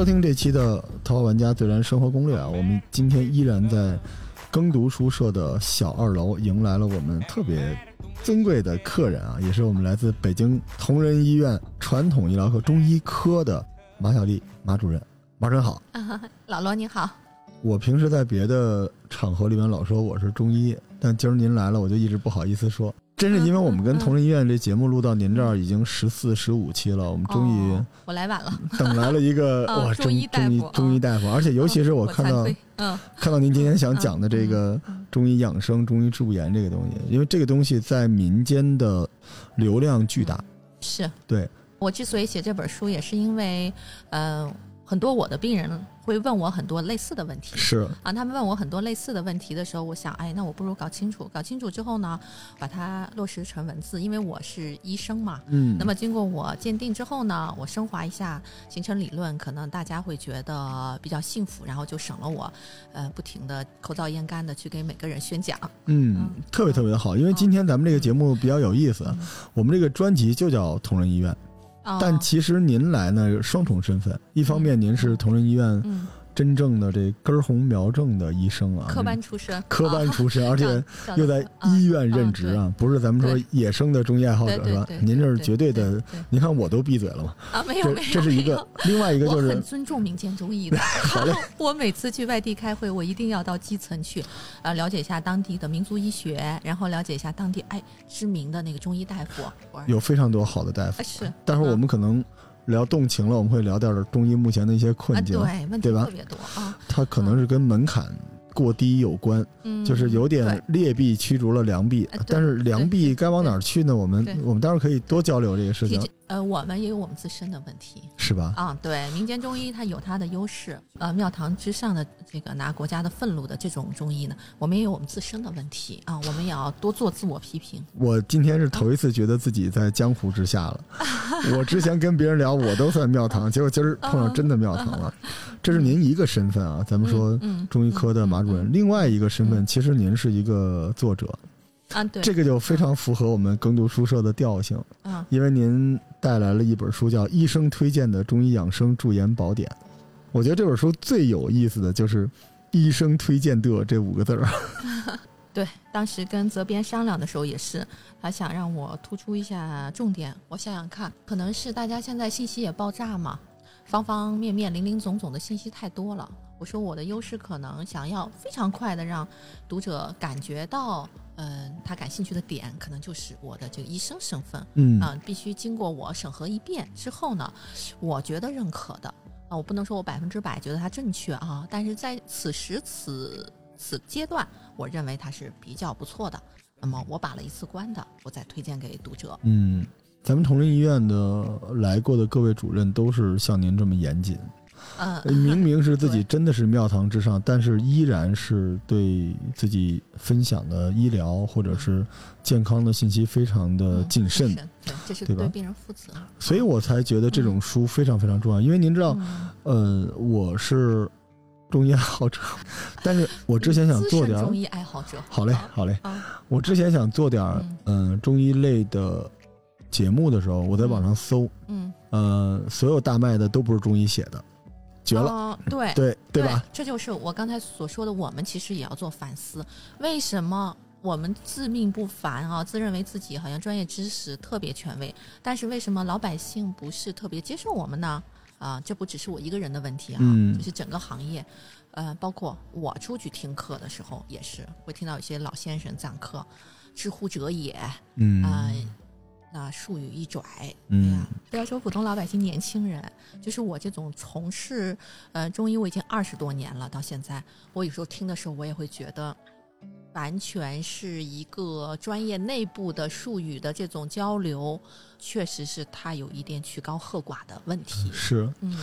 收听这期的《桃花玩家自然生活攻略》啊，我们今天依然在耕读书社的小二楼迎来了我们特别尊贵的客人啊，也是我们来自北京同仁医院传统医疗科中医科的马小丽马主任。马主任好，啊，老罗你好。我平时在别的场合里面老说我是中医，但今儿您来了，我就一直不好意思说。真是因为我们跟同仁医院这节目录到您这儿已经十四、十五期了，我们终于哦我来晚了。等来了一个 哦哇中中医大中医夫中医大夫，而且尤其是我看到嗯。看到您今天想讲的这个中医养生、中医治不言这个东西，因为这个东西在民间的流量巨大。是。对，我之所以写这本书，也是因为呃，很多我的病人会问我很多类似的问题。是啊，他们问我很多类似的问题的时候，我想，哎，那我不如搞清楚，搞清楚之后呢，把它落实成文字，因为我是医生嘛。嗯，那么经过我鉴定之后呢，我升华一下，形成理论，可能大家会觉得比较幸福，然后就省了我，呃，不停的口燥咽干的去给每个人宣讲。嗯，特别特别的好，因为今天咱们这个节目比较有意思，我们这个专辑就叫同仁医院，哦但其实您来呢双重身份，一方面您是同仁医院嗯，真正的这根红苗正的医生啊，科班出身，科班出身，而且啊又在医院任职啊，不是咱们说野生的中医爱好者是吧？您这是绝对的您看我都闭嘴了嘛，啊，没有这没有，这是一个，另外一个就是很尊重民间中医的。好嘞，我每次去外地开会，我一定要到基层去，呃，了解一下当地的民族医学，然后了解一下当地哎知名的那个中医大夫。有非常多好的大夫啊，是，但是我们可能聊动情了，我们会聊点中医目前的一些啊，困境，对，问题对吧？特别多啊，它可能是跟门槛过低有关，嗯，就是有点劣币驱逐了良币但是良币该往哪儿去呢？我们我们待会儿可以多交流这个事情呃，我们也有我们自身的问题是吧？啊。对，民间中医它有它的优势，呃，庙堂之上的这个拿国家的俸禄的这种中医呢，我们也有我们自身的问题啊，我们也要多做自我批评。我今天是头一次觉得自己在江湖之下了。我之前跟别人聊，我都算庙堂，结果今儿碰上真的庙堂了。这是您一个身份啊，咱们说嗯，中医科的马主任。另外一个身份，其实您是一个作者，啊，对，这个就非常符合我们耕读书社的调性，啊，因为您带来了一本书叫《医生推荐的中医养生驻颜宝典》。我觉得这本书最有意思的就是“医生推荐的”这五个字儿。对，当时跟责编商量的时候也是，他想让我突出一下重点。我想想看，可能是大家现在信息也爆炸嘛，方方面面、林林总总的信息太多了。我说我的优势可能想要非常快的让读者感觉到，嗯、他感兴趣的点，可能就是我的这个医生身份。嗯啊、必须经过我审核一遍之后呢，我觉得认可的啊，我不能说我百分之百觉得他正确啊，但是在此时此此阶段，我认为他是比较不错的。那么我把了一次关的，我再推荐给读者。嗯，咱们同仁医院的来过的各位主任都是像您这么严谨，嗯，明明是自己真的是庙堂之上，但是依然是对自己分享的医疗或者是健康的信息非常的嗯谨慎，对，这是对吧？对病人负责。所以我才觉得这种书非常非常重要。因为您知道，嗯。呃，我是中医爱好者，但是我之前想做点儿中医爱好者。好嘞，好嘞，啊，我之前想做点儿嗯、中医类的节目的时候，我在网上搜，嗯，呃，所有大卖的都不是中医写的，绝了，哦对对对吧？？这就是我刚才所说的，我们其实也要做反思，为什么？我们自命不凡啊，自认为自己好像专业知识特别权威，但是为什么老百姓不是特别接受我们呢？啊，这不只是我一个人的问题啊，嗯就是整个行业，呃，包括我出去听课的时候也是会听到一些老先生讲课，知乎者也嗯啊、那术语一拽，哎嗯呀，不要说普通老百姓、年轻人，就是我这种从事呃中医，我已经二十多年了，到现在，我有时候听的时候，我也会觉得，完全是一个专业内部的术语的这种交流，确实是它有一点曲高和寡的问题。是嗯。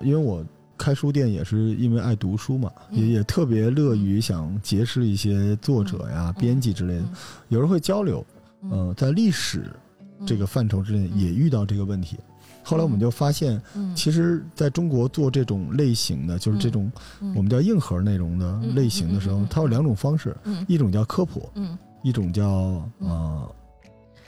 因为我开书店也是因为爱读书嘛，嗯。也也特别乐于想结识一些作者呀、嗯编辑之类的嗯，有时候会交流。嗯。呃，在历史这个范畴之内嗯也遇到这个问题。后来我们就发现，嗯，其实在中国做这种类型的，就是这种嗯。我们叫硬核内容的嗯。类型的时候它有两种方式，嗯。一种叫科普，嗯。一种叫呃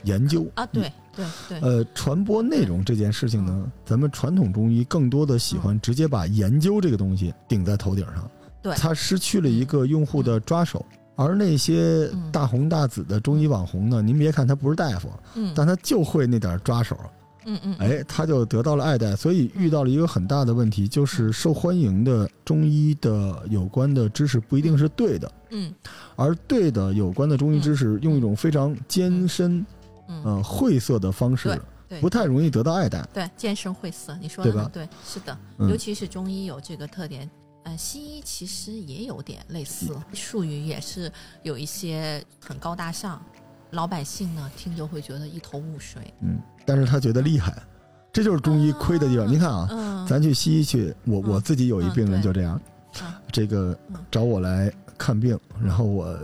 研究。啊，对对对，呃，传播内容这件事情呢，咱们传统中医更多的喜欢直接把研究这个东西顶在头顶上，对。它失去了一个用户的抓手。而那些嗯。大红大紫的中医网红呢，您别看他不是大夫，嗯。但他就会那点抓手，嗯嗯，哎，他就得到了爱戴，所以遇到了一个很大的问题，就是受欢迎的中医的有关的知识不一定是对的，嗯。而对的有关的中医知识用一种非常艰深、嗯。呃晦涩的方式，对不太容易得到爱戴。对，见深晦涩，你说对吧的很对，是的，嗯。尤其是中医有这个特点。呃，西医其实也有点类似，术语也是有一些很高大上，老百姓呢听就会觉得一头雾水。嗯，但是他觉得厉害，这就是中医亏的地方。嗯您看啊，嗯，咱去西医去，我嗯我自己有一病人就这样，嗯这个嗯找我来看病，然后我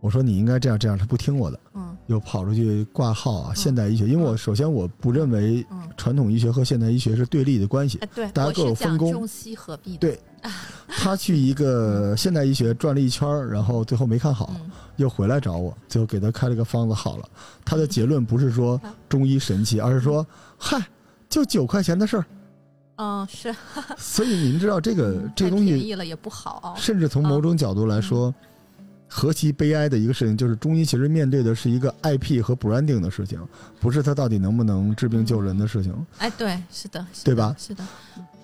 我说你应该这样这样，他不听我的，嗯又跑出去挂号啊，嗯。现代医学，因为我首先我不认为嗯，传统医学和现代医学是对立的关系，大家各有分工中西合璧。对 他去一个现代医学转了一圈儿，然后最后没看好，嗯。又回来找我，最后给他开了个方子好了。他的结论不是说嗯。中医神奇，而是说，嗨，就九块钱的事儿。嗯，是。所以您知道这个这个东西，便宜了也不好。甚至从某种角度来说，何其悲哀的一个事情，就是中医其实面对的是一个 IP 和 branding 的事情，不是它到底能不能治病救人的事情。哎，对，是的，是的对吧是的，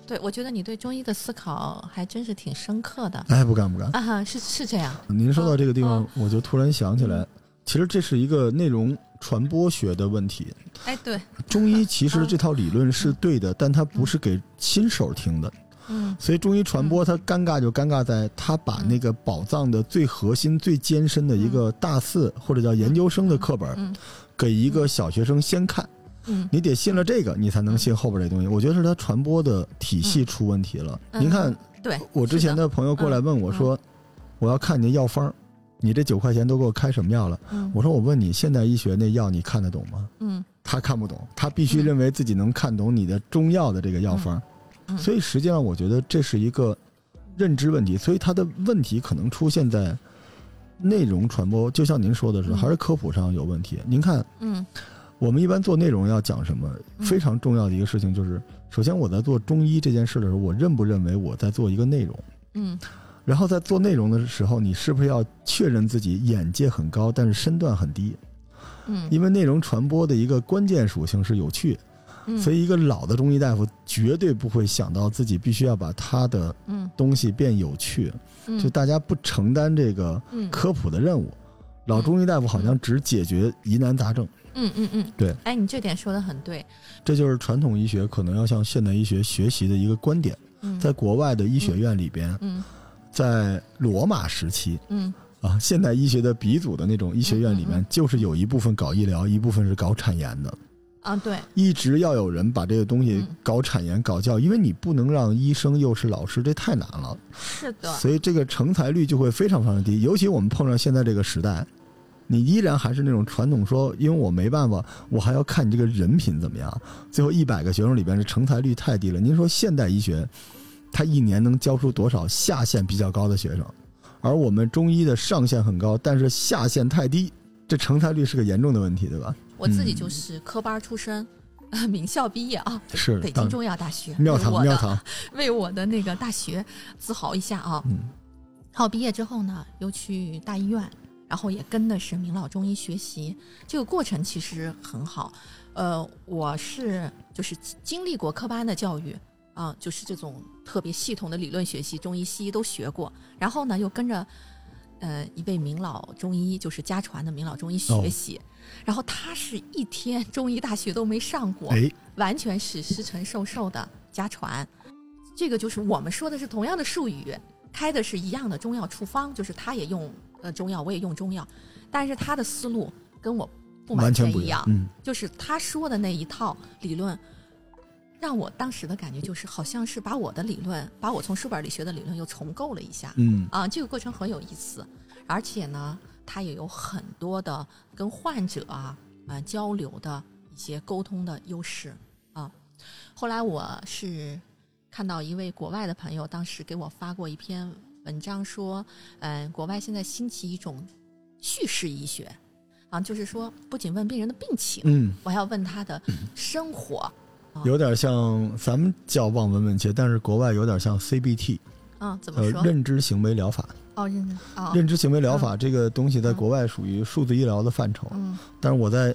对，我觉得你对中医的思考还真是挺深刻的哎，不敢不敢。啊哈，是是这样。您说到这个地方嗯，我就突然想起来，其实这是一个内容传播学的问题。哎，对，中医其实这套理论是对的，但它不是给新手听的。嗯所以中医传播它尴尬就尴尬在，它把那个宝藏的最核心、最艰深的一个大四或者叫研究生的课本，嗯给一个小学生先看。嗯你得信了这个，你才能信后边这东西。我觉得是它传播的体系出问题了。嗯您看，对，我之前的朋友过来问我说：“我要看你的药方，你这九块钱都给我开什么药了？”嗯我说：“我问你，现代医学那药你看得懂吗？”嗯他看不懂，他必须认为自己能看懂你的中药的这个药方。嗯，所以实际上，我觉得这是一个认知问题，所以它的问题可能出现在内容传播，就像您说的是，嗯还是科普上有问题。您看，嗯我们一般做内容要讲什么？嗯非常重要的一个事情就是，首先我在做中医这件事的时候，我认不认为我在做一个内容？嗯然后在做内容的时候，你是不是要确认自己眼界很高，但是身段很低？嗯因为内容传播的一个关键属性是有趣。嗯，所以，一个老的中医大夫绝对不会想到自己必须要把他的嗯。东西变有趣，嗯。就大家不承担这个嗯。科普的任务。老中医大夫好像只解决疑难杂症，嗯嗯嗯，对，哎，你这点说的很对。这就是传统医学可能要向现代医学学习的一个观点。嗯，在国外的医学院里边，嗯。在罗马时期嗯。啊，现代医学的鼻祖的那种医学院里面，就是有一部分搞医疗，一部分是搞产研的。啊，对，一直要有人把这个东西嗯搞产研、搞教，因为你不能让医生又是老师，这太难了。是的，所以这个成才率就会非常非常低。尤其我们碰上现在这个时代，你依然还是那种传统说，因为我没办法，我还要看你这个人品怎么样。最后一百个学生里边，这成才率太低了。您说现代医学，他一年能教出多少下限比较高的学生？而我们中医的上限很高，但是下限太低，这成才率是个严重的问题，对吧？我自己嗯就是科班出身，名校毕业啊，是北京中医药大学，庙堂堂，为我的那个大学自豪一下啊。嗯好，毕业之后呢，又去大医院，然后也跟的是明老中医学习，这个过程其实很好。呃，我是就是经历过科班的教育啊、就是这种特别系统的理论学习，中医西医都学过，然后呢又跟着。呃，一位名老中医，就是家传的名老中医学习，然后他是一天中医大学都没上过，哎，完全是师承授受的家传。这个就是我们说的是同样的术语，开的是一样的中药处方，就是他也用呃中药，我也用中药，但是他的思路跟我不完完全不一样，嗯，就是他说的那一套理论，让我当时的感觉就是好像是把我的理论，把我从书本里学的理论又重构了一下。嗯啊，这个过程很有意思，而且呢，它也有很多的跟患者啊啊交流的一些沟通的优势啊。后来我是看到一位国外的朋友，当时给我发过一篇文章，说，嗯、国外现在兴起一种叙事医学啊，就是说不仅问病人的病情，嗯，我还要问他的生活。有点像咱们叫望闻问切，但是国外有点像 CBT，啊，怎么呃，说？认知行为疗法。哦，认知哦，认知行为疗法这个东西在国外属于数字医疗的范畴，嗯。但是我在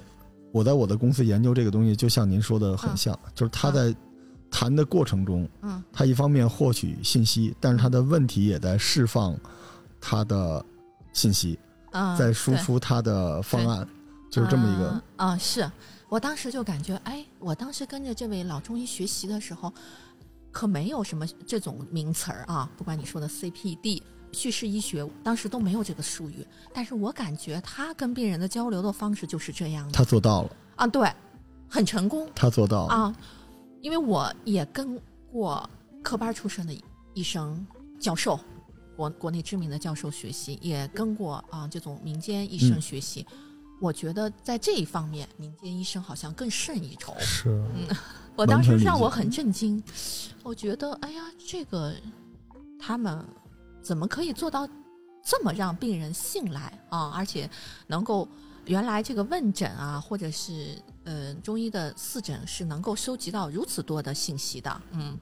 我在我的公司研究这个东西，就像您说的很像，就是他在谈的过程中，嗯。他一方面获取信息，但是他的问题也在释放他的信息，嗯，在输出他的方案，就是这么一个嗯啊、是我当时就感觉，哎，我当时跟着这位老中医学习的时候，可没有什么这种名词儿啊，不管你说的 CPD。叙事医学当时都没有这个术语，但是我感觉他跟病人的交流的方式就是这样的。他做到了，啊，对，很成功。他做到了，啊，因为我也跟过科班出身的医生、教授，国国内知名的教授学习，也跟过啊这种民间医生嗯。学习。我觉得在这一方面，民间医生好像更胜一筹。是，嗯 我当时让我很震惊，我觉得哎呀，这个他们怎么可以做到这么让病人信赖啊？而且能够原来这个问诊啊，或者是呃中医的四诊是能够收集到如此多的信息的。嗯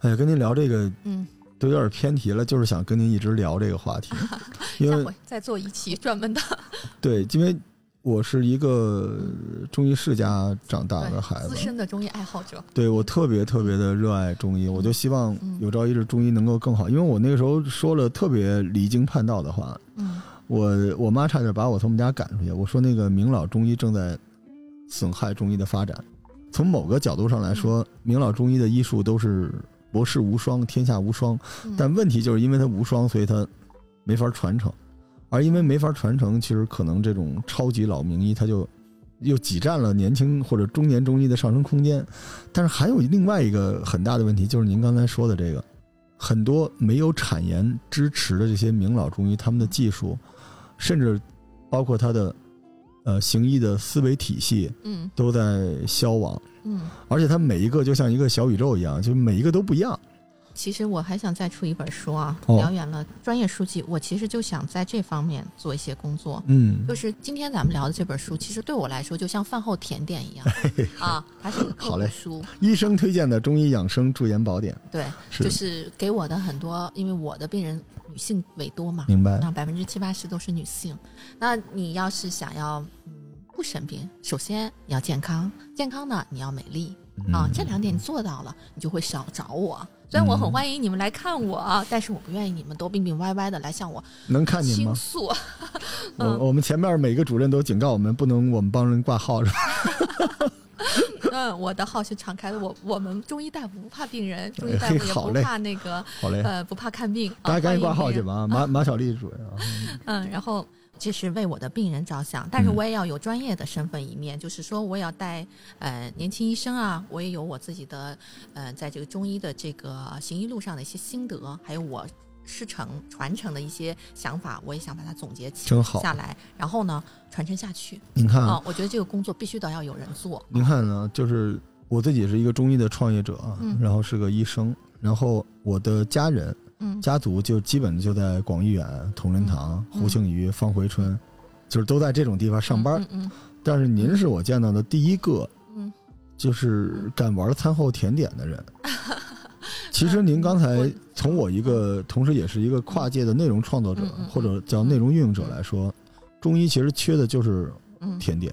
哎呀，跟您聊这个嗯，都有点偏题了，就是想跟您一直聊这个话题，因为再做一期专门的。对，因为我是一个中医世家长大的孩子资，深的中医爱好者。对我特别特别的热爱中医，我就希望嗯有朝一日中医能够更好。因为我那个时候说了特别离经叛道的话，嗯我我妈差点把我从我们家赶出去。我说那个明老中医正在损害中医的发展。从某个角度上来嗯说，明老中医的医术都是博士无双，天下无双。嗯但问题就是因为他无双，所以他没法传承。而因为没法传承，其实可能这种超级老名医他就又挤占了年轻或者中年中医的上升空间。但是还有另外一个很大的问题，就是您刚才说的这个，很多没有产研支持的这些名老中医，他们的技术，甚至包括他的呃行医的思维体系，嗯都在消亡。嗯。而且它每一个就像一个小宇宙一样，就每一个都不一样。其实我还想再出一本书啊，哦聊远了专业书籍，我其实就想在这方面做一些工作。嗯就是今天咱们聊的这本书，其实对我来说就像饭后甜点一样啊，它是一个好嘞书，医生推荐的中医养生驻颜宝典，对，就是给我的很多，因为我的病人女性为多嘛，明白？那百分之七八十都是女性。那你要是想要嗯不生病，首先你要健康，健康呢你要美丽啊嗯，这两点你做到了，你就会少找我。虽然我很嗯欢迎你们来看我啊，但是我不愿意你们都病病歪歪的来向我能看你吗？倾诉。我嗯我们前面每个主任都警告我们，不能我们帮人挂号是吧？嗯，我的号是敞开的，我我们中医大夫不怕病人，中医大夫也不怕那个好嘞，呃不怕看病，啊大家赶紧挂号去吧。马 马小丽主任啊，嗯，然后这是为我的病人着想，但是嗯我也要有专业的身份一面，就是说我也要带呃年轻医生啊，我也有我自己的呃在这个中医的这个行医路上的一些心得，还有我师承传承的一些想法，我也想把它总结起真好。下来，然后呢传承下去您看啊、，我觉得这个工作必须得要有人做。您看呢，就是我自己是一个中医的创业者，嗯然后是个医生，然后我的家人嗯。家族就基本就在广义远、同仁堂、嗯。胡庆余、方回春，就是都在这种地方上班。但是您是我见到的第一个，嗯。就是敢玩餐后甜点的人。其实您刚才从我一个同时也是一个跨界的内容创作者或者叫内容运用者来说，中医其实缺的就是嗯。甜点。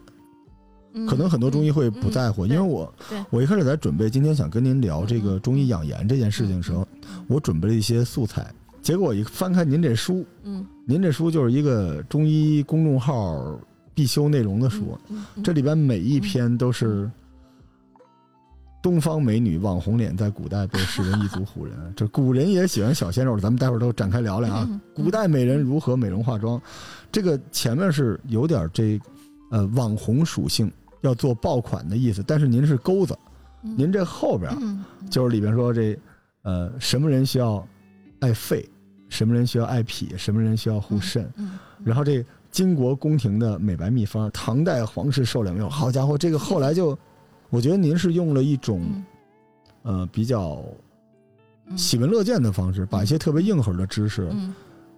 嗯，可能很多中医会不在乎，嗯因为我我一开始在准备今天想跟您聊这个中医养颜这件事情的时候，我准备了一些素材，结果我一翻开您这书，嗯。您这书就是一个中医公众号必修内容的书，这里边每一篇都是东方美女网红脸在古代被世人一族唬人。这古人也喜欢小鲜肉，咱们待会儿都展开聊聊啊。嗯。古代美人如何美容化妆，这个前面是有点这呃网红属性，要做爆款的意思，但是您是钩子，嗯。您这后边嗯就是里边说这呃什么人需要爱肺，什么人需要爱脾，什么人需要护肾，嗯然后这金国宫廷的美白秘方，唐代皇室受两用，好家伙，这个后来就，我觉得您是用了一种嗯。呃比较嗯。喜闻乐见的方式，把一些特别硬核的知识嗯。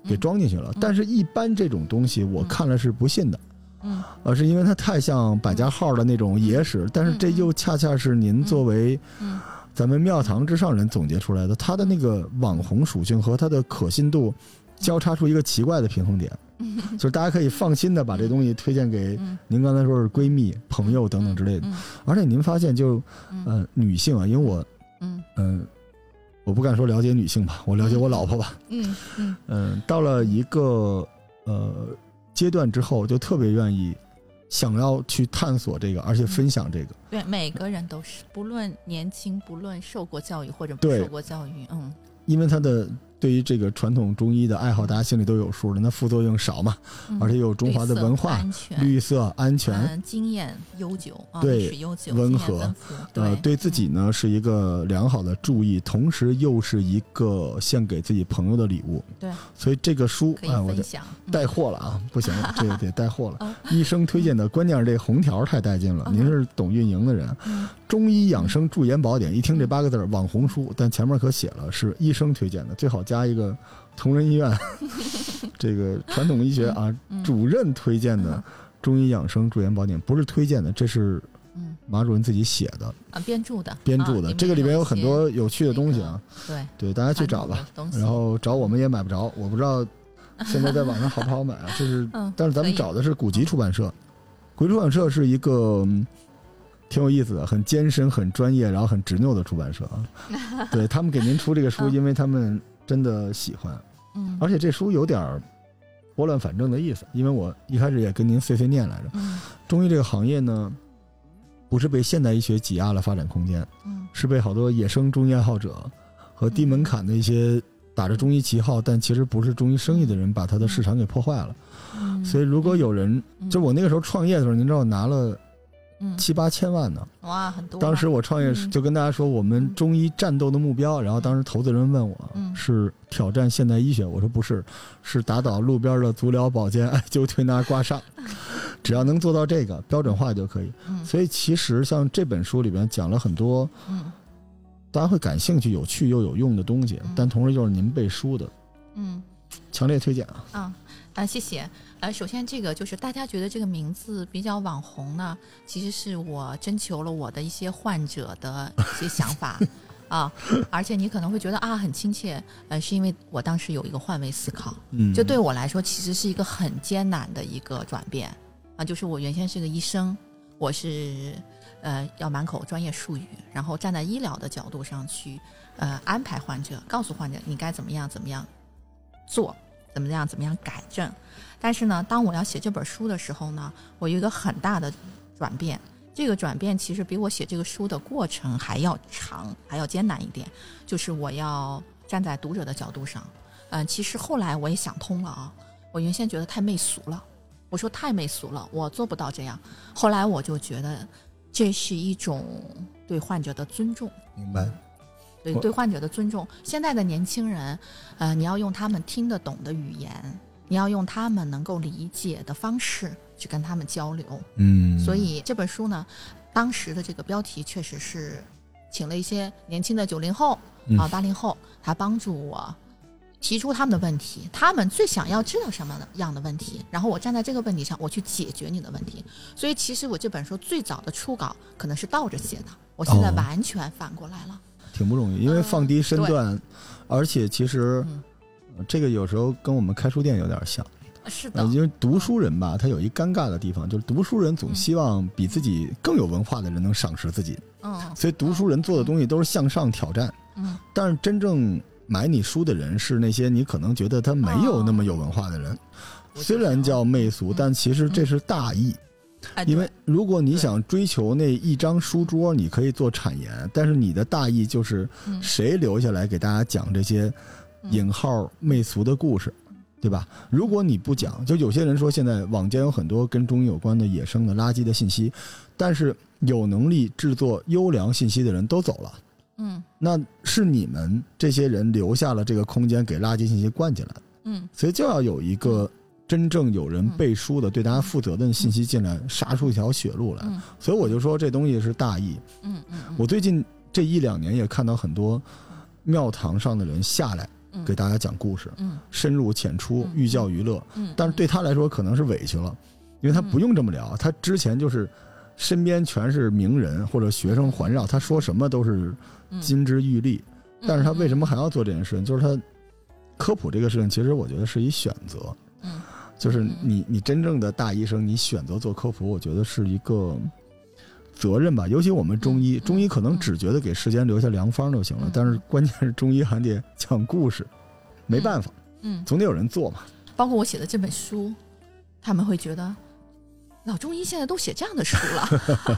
给装进去了。但是，一般这种东西我看了是不信的，嗯而是因为它太像百家号的那种野史，但是这又恰恰是您作为嗯。咱们庙堂之上人总结出来的，它的那个网红属性和它的可信度交叉出一个奇怪的平衡点，就是大家可以放心的把这东西推荐给嗯。您刚才说是闺蜜、朋友等等之类的。嗯而且您发现就嗯。呃女性啊，因为我嗯。嗯、我不敢说了解女性吧，我了解我老婆吧，嗯嗯。嗯，到了一个呃阶段之后，就特别愿意想要去探索这个，而且分享这个。对，每个人都是，不论年轻，不论受过教育或者不受过教育，嗯因为他的对于这个传统中医的爱好，大家心里都有数了，那副作用少嘛，嗯而且有中华的文化、绿色、安全，嗯，经验悠久啊，对温和呃，对对自己呢是一个良好的注意，同时又是一个献给自己朋友的礼物。对，所以这个书啊，我得分享，嗯带货了啊，不行了，这个得带货了哦。医生推荐的，关键是这红条太带劲了。嗯您是懂运营的人，嗯中医养生驻颜宝典，一听这八个字儿网红书，但前面可写了是医生推荐的，最好加一个同仁医院 这个传统医学啊嗯。主任推荐的中医养生驻颜宝典，不是推荐的，这是嗯。马主任自己写的。啊，编著的，编著的，啊这个里面有很多有趣的东西啊，对，对，大家去找吧。然后找我们也买不着，我不知道 现在在网上好不好买啊？就是，嗯但是咱们找的是古籍出版社，古籍出版社是一个嗯挺有意思的、很艰深、很专业，然后很执拗的出版社啊。对他们给您出这个书，嗯。因为他们真的喜欢，嗯。而且这书有点儿拨乱反正的意思，因为我一开始也跟您碎碎念来着，嗯。中医这个行业呢，不是被现代医学挤压了发展空间，嗯。是被好多野生中医爱好者和低门槛的一些打着中医旗号，但其实不是中医生意的人，把它的市场给破坏了。嗯，所以，如果有人，嗯。就我那个时候创业的时候，您知道我拿了嗯七八千万呢。哇很多啊，当时我创业嗯。就跟大家说，我们中医战斗的目标，然后当时投资人问我嗯。是挑战现代医学，我说不是，是打倒路边的足疗保健、艾灸推拿刮痧，只要能做到这个标准化就可以。嗯。所以，其实像这本书里边讲了很多。嗯。大家会感兴趣、有趣又有用的东西嗯，但同时又是您背书的，嗯强烈推荐啊！啊啊谢谢。呃，首先这个就是大家觉得这个名字比较网红呢，其实是我征求了我的一些患者的一些想法 啊，而且你可能会觉得啊很亲切，呃，是因为我当时有一个换位思考，嗯，这对我来说其实是一个很艰难的一个转变啊，就是我原先是个医生，我是呃要满口专业术语，然后站在医疗的角度上去呃安排患者，告诉患者你该怎么样怎么样做，怎么样怎么样改正。但是呢，当我要写这本书的时候呢，我有一个很大的转变。这个转变其实比我写这个书的过程还要长，还要艰难一点。就是我要站在读者的角度上，嗯、其实后来我也想通了啊。我原先觉得太媚俗了，我说太媚俗了，我做不到这样。后来我就觉得这是一种对患者的尊重，明白。我对对患者的尊重。现在的年轻人，呃，你要用他们听得懂的语言，你要用他们能够理解的方式去跟他们交流。嗯，所以这本书呢，当时的这个标题确实是请了一些年轻的九零后嗯啊八零后，他帮助我提出他们的问题，他们最想要知道什么样的问题，然后我站在这个问题上，我去解决你的问题。所以其实我这本书最早的初稿可能是倒着写的，我现在哦完全反过来了。挺不容易，因为放低身段，而且其实、这个有时候跟我们开书店有点像。是的。呃，，因为读书人吧，他有一尴尬的地方，就是读书人总希望比自己更有文化的人能赏识自己，嗯。所以读书人做的东西都是向上挑战。嗯。但是真正买你书的人是那些你可能觉得他没有那么有文化的人，虽然叫媚俗，嗯。但其实这是大义。哎因为如果你想追求那一张书桌，你可以做产研，但是你的大意就是嗯。谁留下来给大家讲这些引号媚俗的故事，对吧？如果你不讲，就有些人说现在网间有很多跟中医有关的野生的垃圾的信息，但是有能力制作优良信息的人都走了。嗯。那是你们这些人留下了这个空间给垃圾信息灌进来，嗯。所以就要有一个真正有人背书的、对大家负责的信息进来，杀出一条血路来。嗯所以我就说这东西是大义。嗯嗯嗯，我最近这一两年也看到很多庙堂上的人下来嗯给大家讲故事，嗯深入浅出，嗯寓教于乐。嗯，但是对他来说可能是委屈了，因为他不用这么聊，他之前就是身边全是名人或者学生环绕，他说什么都是嗯金枝玉立。但是他为什么嗯还要做这件事情？就是他科普这个事情，其实我觉得是一选择。嗯就是嗯你你真正的大医生，你选择做科普，我觉得是一个责任吧。尤其我们中医，中医可能只觉得给世间留下良方就行了嗯，但是关键是中医还得讲故事，没办法，嗯，总得有人做嘛。包括我写的这本书，他们会觉得老中医现在都写这样的书了，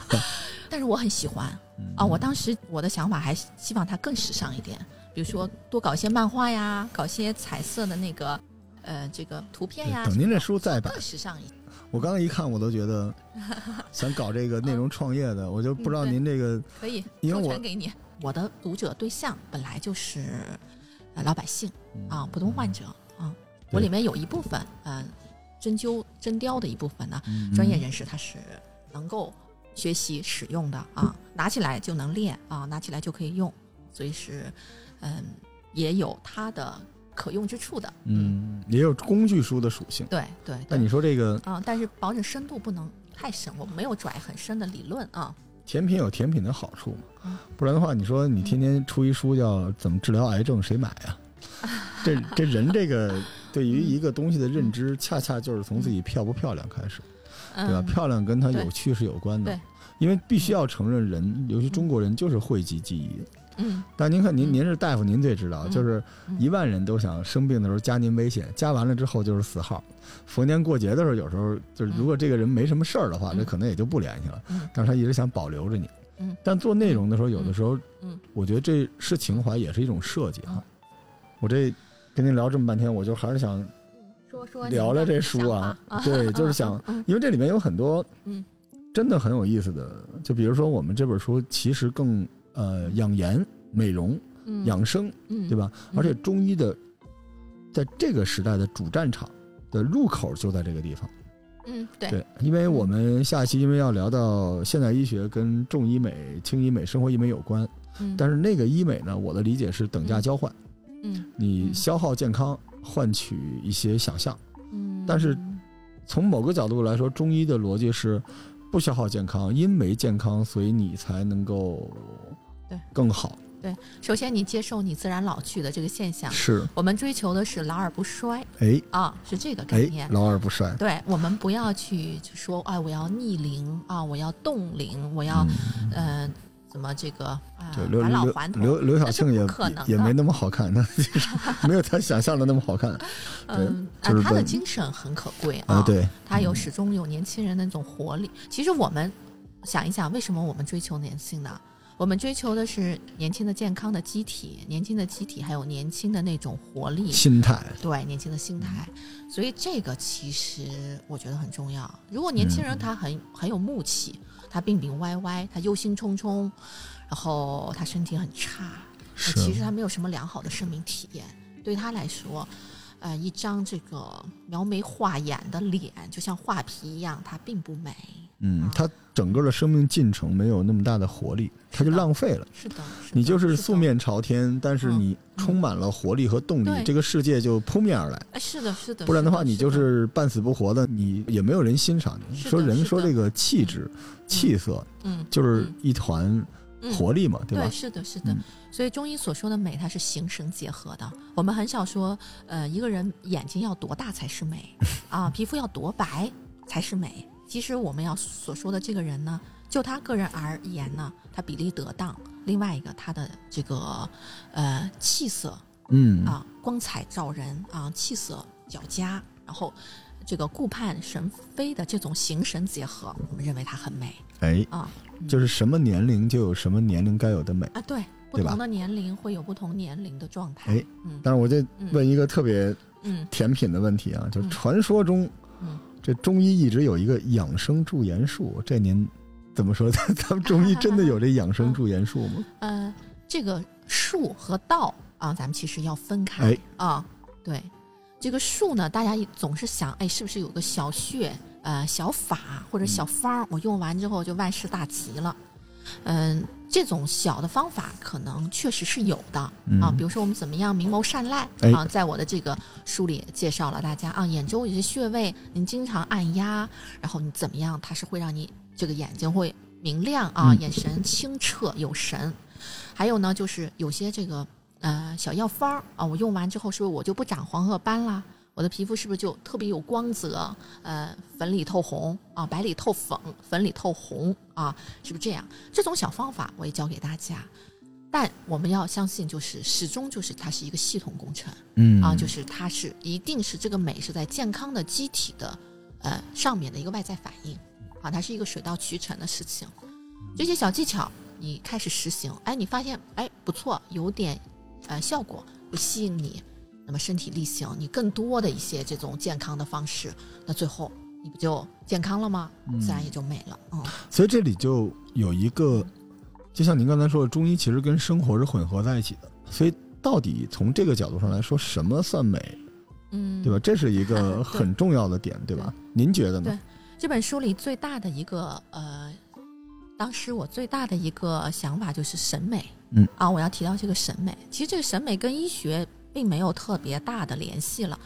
但是我很喜欢嗯啊。我当时我的想法还希望它更时尚一点，比如说多搞一些漫画呀，搞一些彩色的那个呃这个图片呀。等您这书再版更，时尚一点，我刚刚一看，我都觉得想搞这个内容创业的，我就不知道您这个，可以因为我授权给你。我的读者对象本来就是呃老百姓啊，普通患者啊。我里面有一部分，嗯、针灸针雕的一部分呢，嗯专业人士他是能够学习使用的啊，拿起来就能练啊，拿起来就可以用，所以是嗯也有它的可用之处的。嗯，也有工具书的属性。对对那你说这个啊，但是保证深度不能太深，我没有拽很深的理论啊。甜品有甜品的好处嘛嗯？不然的话，你说你天天出一书叫怎么治疗癌症，谁买呀？这这人这个 对于一个东西的认知，恰恰就是从自己漂不漂亮开始，对吧？嗯，漂亮跟它有趣是有关的对，因为必须要承认人，尤其中国人就是讳疾忌医。嗯。但您看您嗯您是大夫，您最知道，嗯。就是嗯。一万人都想生病的时候加您微信，加完了之后就是死号。逢年过节的时候，有时候就是如果这个人没什么事儿的话，那可能也就不联系了。嗯。但是他一直想保留着你。嗯。但做内容的时候，有的时候，嗯，我觉得这是情怀，也是一种设计哈。嗯。我这跟您聊这么半天，我就还是想说说聊聊这书啊，对，就是想，因为这里面有很多，嗯，真的很有意思的。就比如说，我们这本书其实更呃养颜、美容、嗯养生，嗯对吧？嗯而且中医的在这个时代的主战场的入口就在这个地方。嗯对对，因为我们下一期因为要聊到现代医学跟重医美、轻医美、生活医美有关，嗯但是那个医美呢，我的理解是等价交换，嗯你消耗健康换取一些想象。嗯，但是从某个角度来说，中医的逻辑是不消耗健康，因为健康，所以你才能够对更好。对首先你接受你自然老去的这个现象，是，我们追求的是老而不衰哎啊，是这个概哎念，。老而不衰。对我们不要去去说，哎，我要逆龄啊，我要冻龄，我要嗯呃，怎么这个返老还童？刘刘晓庆也可能也没那么好看，没有他想象的那么好看。嗯，啊，他的精神很可贵啊，对，他有始终有年轻人那种活力。其实我们想一想，为什么我们追求年轻呢？我们追求的是年轻的健康的机体，年轻的机体，还有年轻的那种活力，心态，对年轻的心态。所以这个其实我觉得很重要。如果年轻人他很很有木气，他病病歪歪，他忧心忡忡，然后他身体很差，是其实他没有什么良好的生命体验。对他来说，呃，一张这个描眉画眼的脸，就像画皮一样，它并不美。嗯，它整个的生命进程没有那么大的活力，它就浪费了。是的，是的你就是素面朝天，但是嗯你充满了活力和动力，对这个世界就扑面而来。哎，是的，是的。不然的话，你就是半死不活的，你也没有人欣赏你。说人说这个气质、气色，嗯，就是一团嗯活力嘛，对吧对，？是的，是的。嗯所以中医所说的美，它是形神结合的。我们很少说，呃，一个人眼睛要多大才是美 啊，皮肤要多白才是美。其实我们要所说的这个人呢，就他个人而言呢，他比例得当。另外一个，他的这个呃气色嗯，啊，光彩照人啊，气色较佳，然后这个顾盼神飞的这种形神结合，我们认为它很美哎，啊就是什么年龄就有什么年龄该有的美。啊，对，不同的年龄会有不同年龄的状态。哎，嗯但是我就问一个特别嗯甜品的问题啊，就是传说中嗯，这中医一直有一个养生驻颜术，这您怎么说？咱们中医真的有这养生驻颜术吗？呃，这个术和道啊，咱们其实要分开哎，啊。对，这个术呢，大家总是想，哎，是不是有个小穴、呃小法或者小方儿，我用完之后就万事大吉了？嗯，这种小的方法可能确实是有的、嗯啊，比如说我们怎么样明眸善睐、哎啊，在我的这个书里介绍了大家啊，眼周有些穴位，你经常按压，然后你怎么样，它是会让你这个眼睛会明亮啊，嗯眼神清澈有神。还有呢，就是有些这个呃小药方儿啊，我用完之后是不是我就不长黄褐斑啦？我的皮肤是不是就特别有光泽？呃，粉里透红啊，白里透粉，粉里透红啊，是不是这样？这种小方法我也教给大家，但我们要相信，就是始终就是它是一个系统工程嗯啊，就是它是一定是这个美是在健康的机体的呃上面的一个外在反应啊，它是一个水到渠成的事情。这些小技巧你开始实行，哎，你发现哎不错，有点呃效果，会吸引你，那么身体力行，你更多的一些这种健康的方式，那最后你不就健康了吗？自然也就美了。嗯，所以这里就有一个，就像您刚才说的，中医其实跟生活是混合在一起的。所以到底从这个角度上来说，什么算美，嗯，对吧？这是一个 很重要的点，对吧？您觉得呢对？这本书里最大的一个呃，当时我最大的一个想法就是审美，嗯。啊，我要提到这个审美。其实这个审美跟医学并没有特别大的联系了，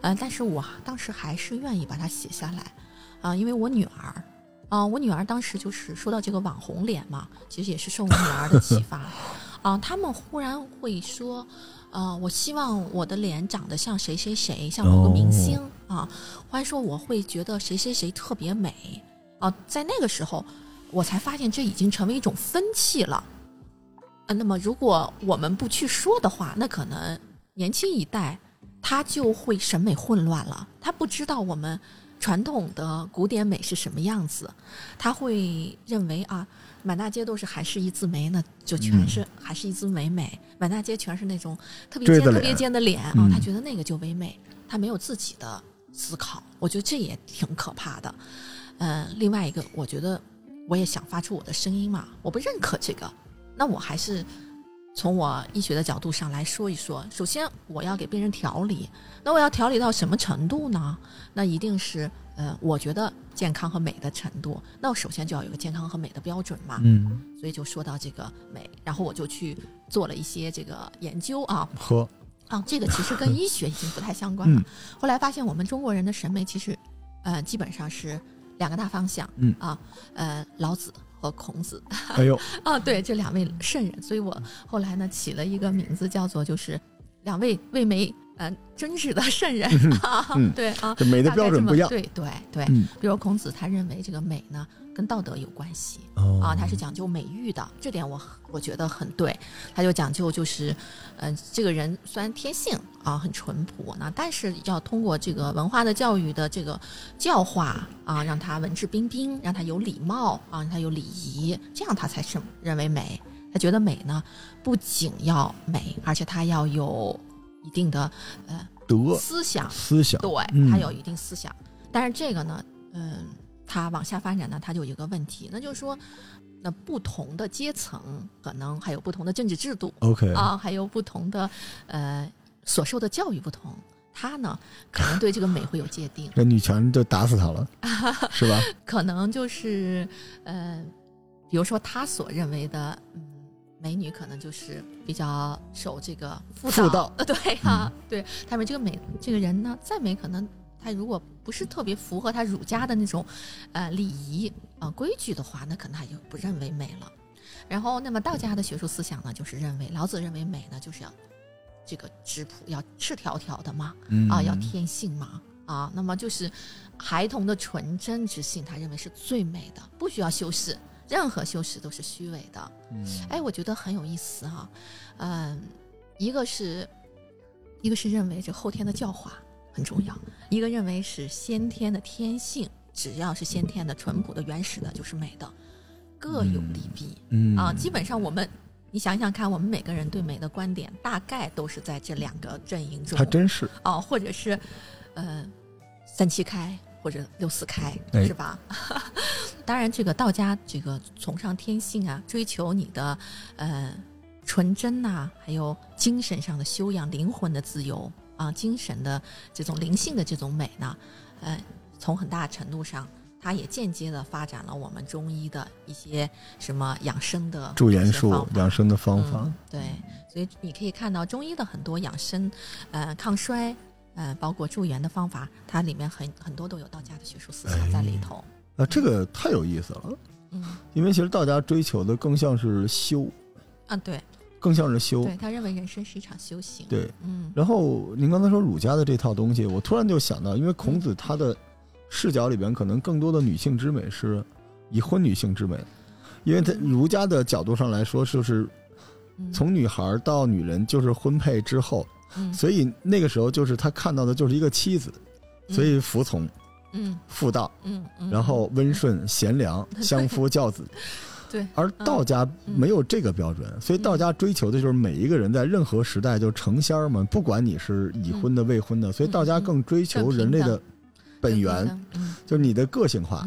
呃，但是我当时还是愿意把它写下来，啊、因为我女儿，啊、我女儿当时就是说到这个网红脸嘛，其实也是受我女儿的启发，啊、他们忽然会说。呃，我希望我的脸长得像谁谁谁，像某个明星、啊，忽然说我会觉得谁谁谁特别美。啊，在那个时候，我才发现这已经成为一种风气了。呃，那么如果我们不去说的话，那可能年轻一代他就会审美混乱了，他不知道我们传统的古典美是什么样子，他会认为啊，满大街都是韩式一字眉，那就全是韩式一字眉美，满大街全是那种特别尖、特别尖的脸啊，嗯。他觉得那个就唯美，他没有自己的思考，我觉得这也挺可怕的。嗯、另外一个，我觉得我也想发出我的声音嘛，我不认可这个，那我还是从我医学的角度上来说一说。首先，我要给病人调理，那我要调理到什么程度呢？那一定是呃，我觉得健康和美的程度。那我首先就要有个健康和美的标准嘛，嗯，所以就说到这个美，然后我就去做了一些这个研究啊，和，啊，这个其实跟医学已经不太相关了。嗯后来发现我们中国人的审美其实，呃，基本上是两个大方向，嗯。啊，呃，老子和孔子哎呦，啊，对，这两位圣人，所以我后来呢起了一个名字叫做就是两位为美呃真实的圣人对 啊，这美的标准不一样。对对对，嗯。比如孔子他认为这个美呢跟道德有关系，哦啊，他是讲究美育的，这点我我觉得很对。他就讲究就是，呃，这个人虽然天性啊很淳朴，那但是要通过这个文化的教育的这个教化啊，让他文质彬彬，让他有礼貌啊，让他有礼仪，这样他才是认为美。他觉得美呢，不仅要美，而且他要有一定的呃德思想，思想，对，嗯他有一定思想。但是这个呢，嗯，它往下发展呢，它就有一个问题，那就是说，那不同的阶层可能还有不同的政治制度 OK 啊，还有不同的呃所受的教育不同，他呢可能对这个美会有界定，那女权就打死他了，是吧？可能就是呃，比如说他所认为的，嗯。美女可能就是比较受这个妇妇道，呃，对啊，对他们这个美这个人呢，再美可能他如果不是特别符合他儒家的那种呃礼仪啊、呃规矩的话，那可能他就不认为美了。然后，那么道家的学术思想呢，就是认为老子认为美呢，就是要这个质朴，要赤条条的嘛，嗯啊，要天性嘛，啊，那么就是孩童的纯真之性，他认为是最美的，不需要修饰，任何修饰都是虚伪的。嗯哎，我觉得很有意思哈、嗯，一个是，一个是认为这后天的教化很重要，一个认为是先天的天性，只要是先天的、淳朴的、原始的，就是美的，各有利弊、嗯啊。基本上我们，你想想看，我们每个人对美的观点，大概都是在这两个阵营中还真是，哦，或者是，呃，三七开或者六四开，哎是吧？当然，这个道家这个崇尚天性啊，追求你的呃纯真呐、还有精神上的修养、灵魂的自由啊，精神的这种灵性的这种美呢，呃，从很大程度上它也间接的发展了我们中医的一些什么养生的助颜术养生的方法嗯。对，所以你可以看到中医的很多养生、呃抗衰、呃包括助颜的方法，它里面很很多都有道家的学术思想在里头。啊，这个太有意思了，嗯因为其实道家追求的更像是修，啊，对更像是修。对，他认为人生是一场修行。对。嗯。然后您刚才说儒家的这套东西，我突然就想到，因为孔子他的视角里边可能更多的女性之美是已婚女性之美，因为他嗯儒家的角度上来说，就是嗯。从女孩到女人就是婚配之后，嗯。所以那个时候就是他看到的就是一个妻子，所以服从、嗯。妇道，嗯嗯，然后温顺、贤良、相夫教子。对而道家没有这个标准，所以道家追求的就是每一个人在任何时代就成仙儿嘛，不管你是已婚的、未婚的，所以道家更追求人类的本源，嗯就是你的个性化，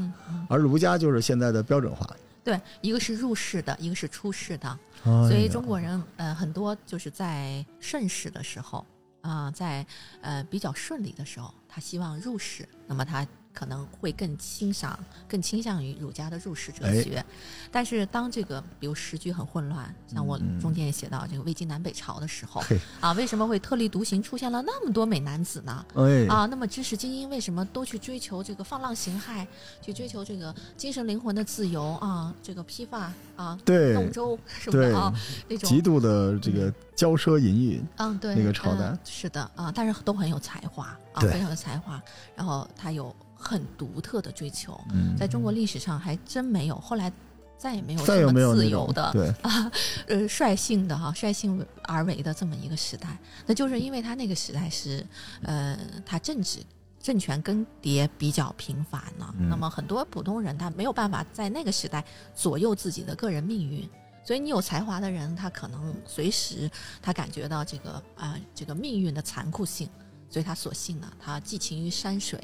而儒家就是现在的标准化。对，一个是入世的，一个是出世的。所所以中国人呃很多就是在顺势的时候啊、在呃比较顺利的时候，他希望入世，那么他可能会更欣赏、更倾向于儒家的入世哲哎学。但是当这个比如时局很混乱，像我嗯中间也写到这个魏晋南北朝的时候嘿啊，为什么会特立独行，出现了那么多美男子呢？哎啊，那么知识精英为什么都去追求这个放浪形骸，去追求这个精神灵魂的自由啊？这个披发啊，对弄舟什么的啊，那种极度的这个骄奢淫逸，嗯，对，那个朝代嗯是的啊，但是都很有才华啊，非常有才华。然后他有很独特的追求，嗯，在中国历史上还真没有，后来再也没有这么自由的，对，呃，率性的哈、率性而为的这么一个时代。那就是因为他那个时代是，呃，他政治。政权更迭比较频繁了，嗯那么很多普通人他没有办法在那个时代左右自己的个人命运，所以你有才华的人，他可能随时他感觉到这个啊、这个命运的残酷性，所以他索性呢，他寄情于山水，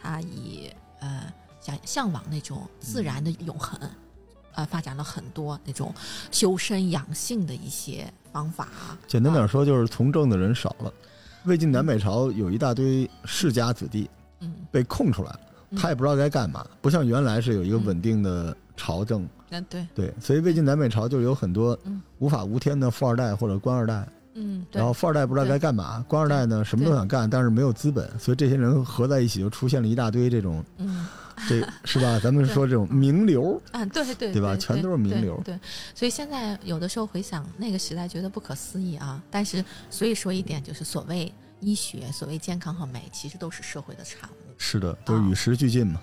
他以呃想向往那种自然的永恒，呃，发展了很多那种修身养性的一些方法。简单点说就是从政的人少了。魏晋南北朝有一大堆世家子弟嗯，被空出来了，嗯他也不知道该干嘛，不像原来是有一个稳定的朝政。嗯，对，对，所以魏晋南北朝就有很多嗯无法无天的富二代或者官二代，嗯，然后富二代不知道该干嘛，官二代呢什么都想干，但是没有资本，所以这些人合在一起就出现了一大堆这种，嗯。这是吧？咱们说这种名流，啊，对对对吧全都是名流对。对，所以现在有的时候回想那个时代，觉得不可思议啊。但是，所以说一点就是，所谓医学、所谓健康和美，其实都是社会的产物。是的，都是与时俱进嘛。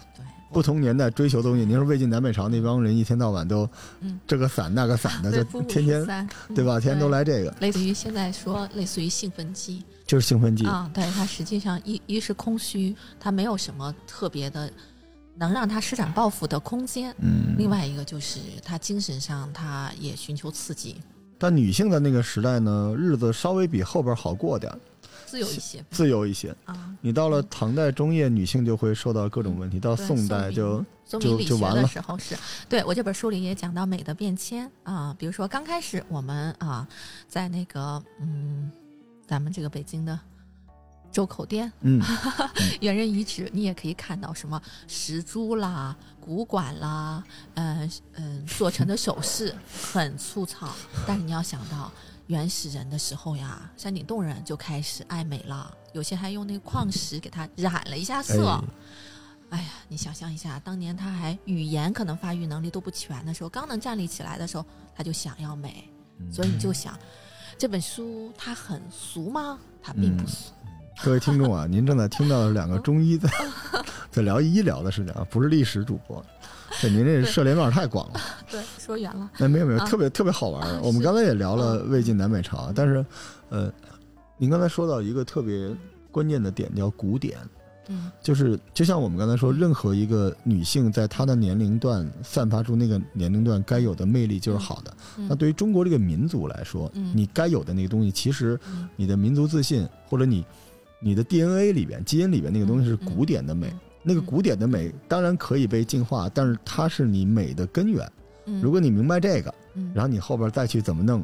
对，不同年代追求东西，您说魏晋南北朝那帮人一天到晚都嗯，这个散那个散的，对，就天天，对吧？天天都来这个，类似于现在说，类似于兴奋剂就是兴奋剂。啊，对它实际上一一是空虚，它没有什么特别的能让他施展抱负的空间。嗯，另外一个就是他精神上他也寻求刺激，但女性的那个时代呢，日子稍微比后边好过点儿，自由一些。自由一些。啊。你到了唐代中叶，女性就会受到各种问题；到宋代就宋就明理学的就完了。时候是，对我这本书里也讲到美的变迁啊，比如说刚开始我们啊，在那个嗯，咱们这个北京的周口店嗯，猿人遗址，你也可以看到什么石珠啦、古管啦，嗯、嗯、做成的首饰很粗糙，但是你要想到原始人的时候呀，山顶洞人就开始爱美了，有些还用那个矿石给它染了一下色。哎哎呀，你想象一下，当年他还语言可能发育能力都不全的时候，刚能站立起来的时候，他就想要美，嗯所以你就想，这本书它很俗吗？它并不嗯俗。各位听众啊，您正在听到的是两个中医在 在聊医疗的事情啊，不是历史主播。对，您这涉猎面太广了。对，说远了。那没有没有，啊特别特别好玩。啊我们刚才也聊了魏晋南北朝，但是，呃，您刚才说到一个特别关键的点，叫古典。嗯就是就像我们刚才说，任何一个女性在她的年龄段散发出那个年龄段该有的魅力就是好的。嗯那对于中国这个民族来说，嗯你该有的那个东西，其实嗯你的民族自信或者你你的 DNA 里边、基因里边那个东西是嗯古典的美。嗯那个古典的美当然可以被进化，但是它是你美的根源。嗯，如果你明白这个，嗯然后你后边再去怎么弄，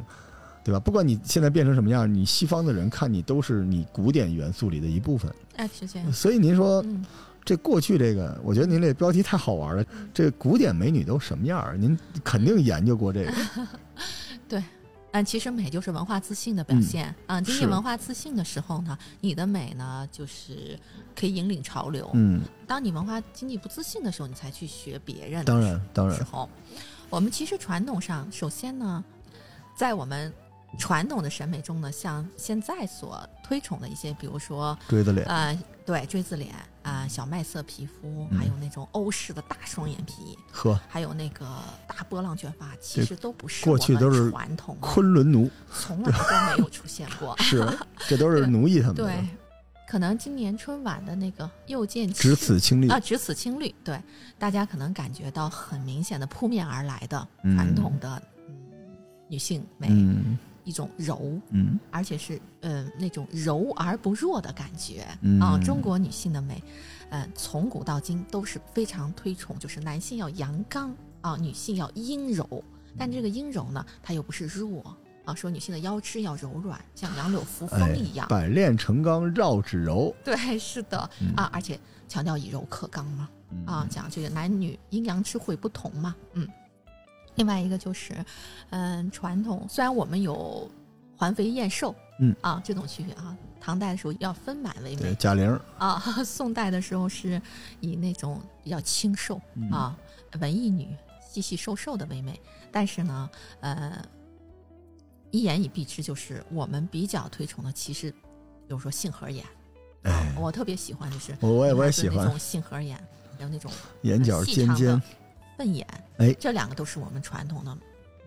对吧？不管你现在变成什么样，你西方的人看你都是你古典元素里的一部分。哎是这样。所以您说嗯这过去这个，我觉得您这标题太好玩了。这古典美女都什么样儿？您肯定研究过这个。嗯，其实美就是文化自信的表现啊。经济文化自信的时候呢，你的美呢就是可以引领潮流。嗯，当你文化经济不自信的时候，你才去学别人的当然当然，时候，我们其实传统上，首先呢，在我们传统的审美中呢，像现在所推崇的一些，比如说锥子脸，呃，对锥子脸啊、小麦色皮肤，嗯还有那种欧式的大双眼皮，呵，还有那个大波浪卷发，其实都不是过去都是传统，昆仑奴从来都没有出现过。是，这都是奴役他们的。对，可能今年春晚的那个又见只此青绿啊，，只此青绿，对，大家可能感觉到很明显的扑面而来的嗯传统的嗯女性美，嗯一种柔，嗯而且是嗯、呃那种柔而不弱的感觉、嗯啊。中国女性的美，嗯、从古到今都是非常推崇，就是男性要阳刚啊，女性要阴柔。但这个阴柔呢，它又不是弱啊，说女性的腰肢要柔软，像杨柳扶哎风一样。百炼成钢绕指柔对，是的、嗯啊，而且强调以柔克刚嘛。嗯啊，讲这个男女阴阳之会不同嘛，嗯。另外一个就是，嗯，传统虽然我们有环肥燕瘦，嗯。啊这种区别啊，唐代的时候要丰满为对美贾玲儿。啊，宋代的时候是以那种比较清瘦、嗯啊文艺女细细瘦瘦的为美，但是呢，呃，一言以蔽之，就是我们比较推崇的，其实比如说杏核眼，啊哎，我特别喜欢就是我我也我也喜欢那种杏核眼，还有那种眼角尖尖细长的，笨眼，哎。这两个都是我们传统的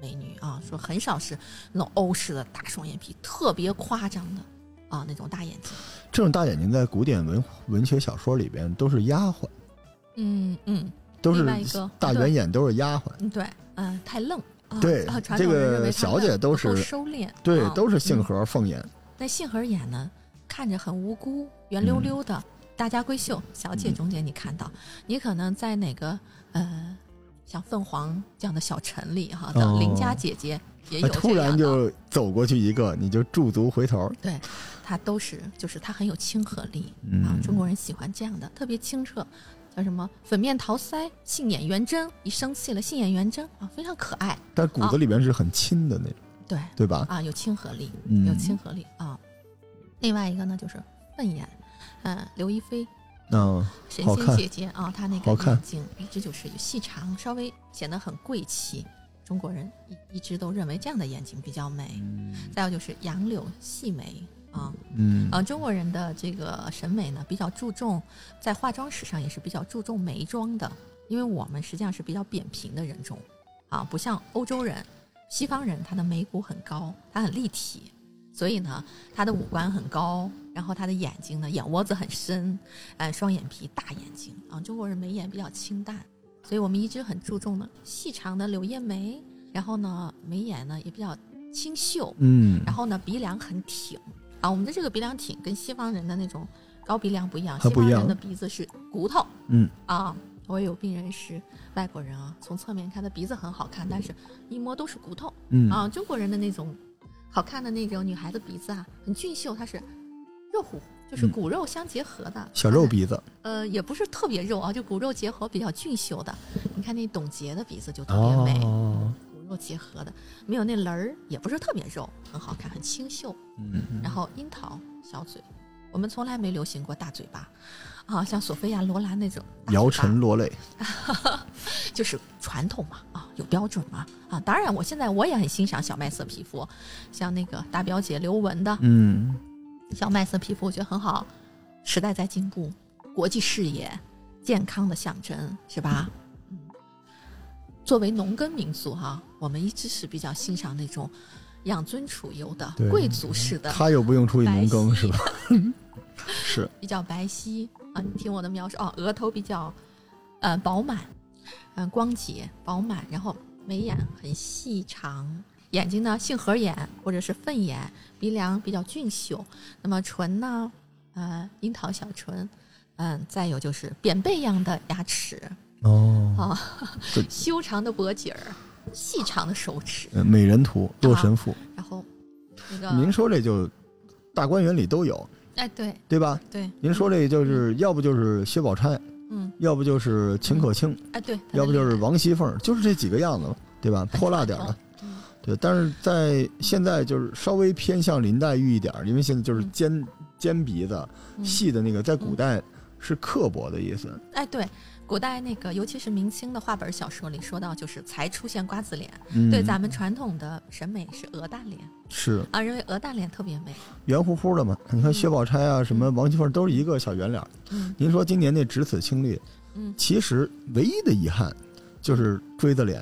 美女啊，说很少是那种欧式的大双眼皮，特别夸张的啊那种大眼睛。这种大眼睛在古典文文学小说里边都是丫鬟，嗯嗯都是大圆眼都是丫鬟，嗯，对，嗯、太愣。啊对啊这个小姐都是收敛，对啊，都是杏嗯。核凤眼，那杏核眼呢，看着很无辜，圆溜溜的，大家闺秀小姐嗯。中间你看到，你可能在哪个呃，像凤凰这样的小城里哈的哦邻家姐姐也有哎突然就走过去一个，你就驻足回头，对，它都是就是它很有亲和力、嗯啊，中国人喜欢这样的，特别清澈，叫什么粉面桃腮、杏眼圆睁，一生气了杏眼圆睁啊，非常可爱，但骨子里边是很亲的那种，对对吧？啊，有亲和力，嗯有亲和力啊。另外一个呢就是凤眼，嗯、刘亦菲嗯，神仙姐姐啊，她那个眼睛一直就是细长，稍微显得很贵气。中国人一一直都认为这样的眼睛比较美。再有就是杨柳细眉啊，嗯。啊，中国人的这个审美呢，比较注重在化妆史上也是比较注重眉妆的，因为我们实际上是比较扁平的人种，啊，不像欧洲人、西方人，他的眉骨很高，他很立体，所以呢，他的五官很高，然后他的眼睛呢，眼窝子很深，呃，双眼皮、大眼睛啊，中国人眉眼比较清淡，所以我们一直很注重呢细长的柳叶眉，然后呢，眉眼呢也比较清秀，嗯，然后呢，鼻梁很挺啊。我们的这个鼻梁挺跟西方人的那种高鼻梁不一样，还不一样西方人的鼻子是骨头嗯啊。我也有病人是外国人啊，从侧面看他鼻子很好看，但是一摸都是骨头嗯啊。中国人的那种好看的那种女孩子鼻子啊，很俊秀，它是肉乎乎，就是嗯骨肉相结合的小肉啊鼻子呃，也不是特别肉啊，就骨肉结合比较俊秀的。你看那董洁的鼻子就特别美，哦，骨肉结合的，没有那棱儿，也不是特别肉，很好看，很清秀。嗯然后樱桃小嘴，我们从来没流行过大嘴巴，啊，像索菲亚罗兰那种姚晨落泪，就是传统嘛，啊，有标准吗，啊，当然我现在我也很欣赏小麦色皮肤，像那个大表姐刘雯的嗯小麦色皮肤，我觉得很好。时代在进步，国际视野，健康的象征，是吧？嗯，作为农耕民族哈、我们一直是比较欣赏那种养尊处优的贵族式的他又不用出去农耕是吧？是，比较白皙啊。你听我的描述哦，额头比较呃饱满，嗯、光洁饱满，然后眉眼很细长，眼睛呢杏核眼或者是凤眼，鼻梁比较俊秀。那么唇呢，呃樱桃小唇，嗯、再有就是扁贝样的牙齿哦，修长的脖颈儿，细长的手指，呃美人图，洛神赋，然后那。个您说这就大观园里都有，哎，对对吧？对，您说这就是要不就是薛宝钗，嗯，要不就是秦可卿，哎，对，要不就是王熙凤，就是这几个样子，对吧？泼辣点儿的，嗯。对。但是在现在就是稍微偏向林黛玉一点儿，因为现在就是嗯。尖尖鼻子、嗯。细的那个，在古代是刻薄的意思。哎，对，古代那个，尤其是明清的话本小说里说到，就是才出现瓜子脸。嗯，对，咱们传统的审美是鹅蛋脸是啊，认为鹅蛋脸特别美。圆乎乎的嘛。你看薛宝钗啊，什么王熙凤都是一个小圆脸儿。嗯您说今年那只此青绿，嗯，其实唯一的遗憾就是锥子脸。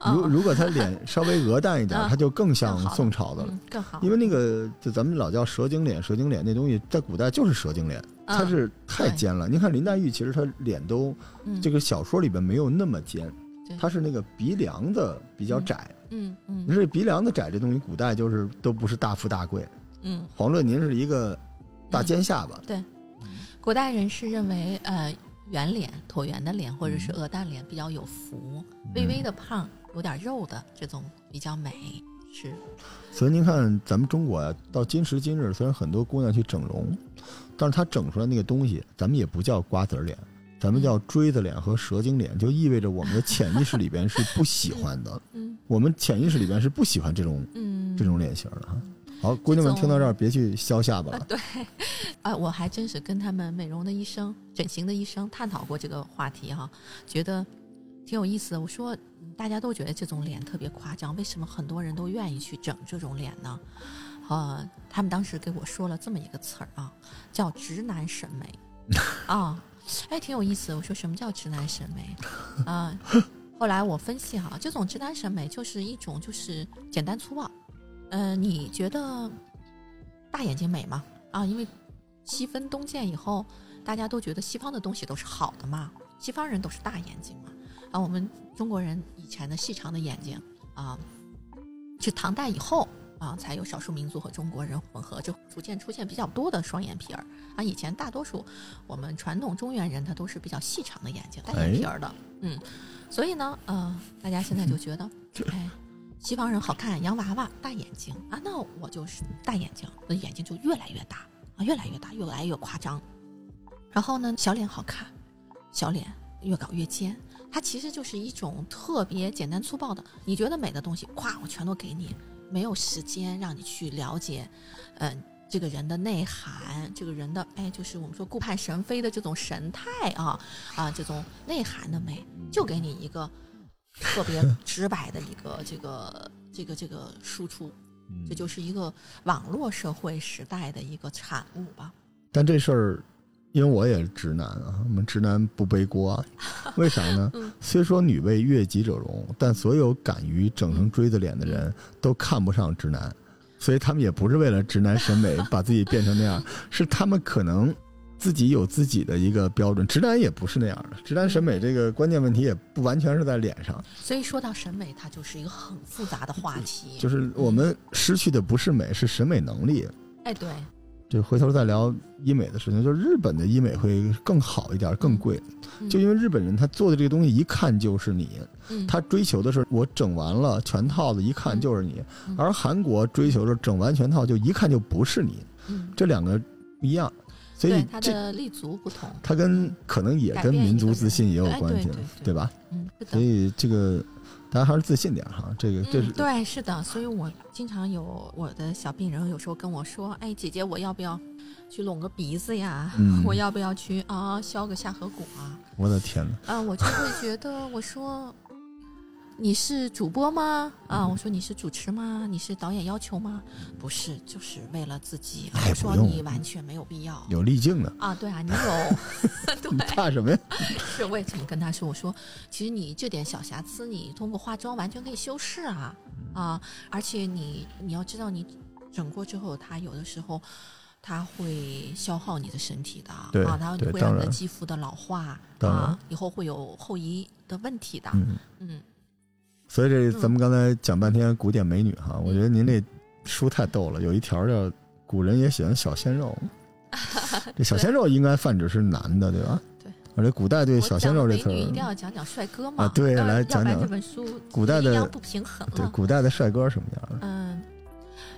如哦。如果他脸 稍微鹅蛋一点，啊他就更像宋朝的了。嗯更好，因为那个就咱们老叫蛇精脸，蛇精脸那东西在古代就是蛇精脸，它嗯是太尖了。您看林黛玉，其实她脸都嗯。这个小说里边没有那么尖对，她是那个鼻梁子比较窄。嗯嗯你这鼻梁子窄这东西，古代就是都不是大富大贵。嗯，黄论您是一个大尖下巴，对。古代人是认为呃圆脸、椭圆的脸或者嗯。是鹅蛋脸比较有福，微微的胖，有点肉的这种比较美。是，所以您看咱们中国啊、到今时今日，虽然很多姑娘去整容，但是她整出来那个东西，咱们也不叫瓜子脸。咱们叫锥子脸和蛇精脸，就意味着我们的潜意识里边是不喜欢的。嗯我们潜意识里边是不喜欢这种嗯，这种脸型的哈。好，姑娘们听到这儿别去削下巴了。啊对，啊，我还真是跟他们美容的医生、整形的医生探讨过这个话题哈，觉得挺有意思的。我说嗯大家都觉得这种脸特别夸张，为什么很多人都愿意去整这种脸呢？呃，他们当时给我说了这么一个词儿啊，叫直男审美 啊，哎，挺有意思。我说什么叫直男审美啊？后来我分析哈，这种直男审美就是一种就是简单粗暴。呃，你觉得大眼睛美吗？啊，因为西分东渐以后，大家都觉得西方的东西都是好的嘛，西方人都是大眼睛嘛。啊，我们中国人以前的细长的眼睛啊，是唐代以后啊，才有少数民族和中国人混合，就逐渐出现比较多的双眼皮儿啊。以前大多数我们传统中原人他都是比较细长的眼睛，单眼皮儿的，嗯，所以呢，呃，大家现在就觉得，哎。西方人好看，洋娃娃大眼睛啊，那我就是大眼睛，我的眼睛就越来越大啊，越来越大，越来越夸张。然后呢，小脸好看，小脸越搞越尖，它其实就是一种特别简单粗暴的，你觉得美的东西，咵，我全都给你，没有时间让你去了解，嗯、这个人的内涵，这个人的哎，就是我们说顾盼神飞的这种神态啊啊，这种内涵的美，就给你一个特别 直白的一个这个这个这个输出，这就是一个网络社会时代的一个产物吧。但这事儿，因为我也是直男啊，我们直男不背锅啊。为啥呢？嗯虽说女为悦己者容，但所有敢于整成锥子脸的人都看不上直男，所以他们也不是为了直男审美把自己变成那样，是他们可能自己有自己的一个标准。直男也不是那样的，直男审美这个关键问题也不完全是在脸上，所以说到审美，它就是一个很复杂的话题。就是我们失去的不是美，是审美能力。哎，对，就回头再聊医美的事情，就是日本的医美会更好一点，更贵，嗯就因为日本人他做的这个东西一看就是你，嗯，他追求的是我整完了全套的，一看就是你，嗯而韩国追求的整完全套就一看就不是你，嗯，这两个不一样，所以这的立足不同。它跟可能也跟民族自信也有哎关系对吧？嗯，所。以这个大家还是自信点哈，这个这是嗯，对，是的，所以我经常有我的小病人有时候跟我说：“哎，姐姐，我要不要去隆个鼻子呀？嗯我要不要去啊削个下颌骨啊？”我的天哪，啊，我就会觉得，我说你是主播吗？啊，我说你是主持吗？你是导演要求吗？不是，就是为了自己。哎我说你完全没有必要。有滤镜的，啊，对啊，你有，你，怕什么呀？是我也这么跟他说，我说其实你这点小瑕疵，你通过化妆完全可以修饰啊啊，而且你你要知道，你整过之后，它有的时候它会消耗你的身体的对啊，它对会让你的肌肤的老化啊，以后会有后遗的问题的。嗯。嗯，所以这咱们刚才讲半天古典美女哈，我觉得您这书太逗了。有一条叫“古人也喜欢小鲜肉”，这小鲜肉应该泛指是男的，对吧？对。而且古代对小鲜肉这词儿一定，要讲讲帅哥嘛啊对来讲讲这本书古代的不平衡。对古代的帅哥什么样的？嗯，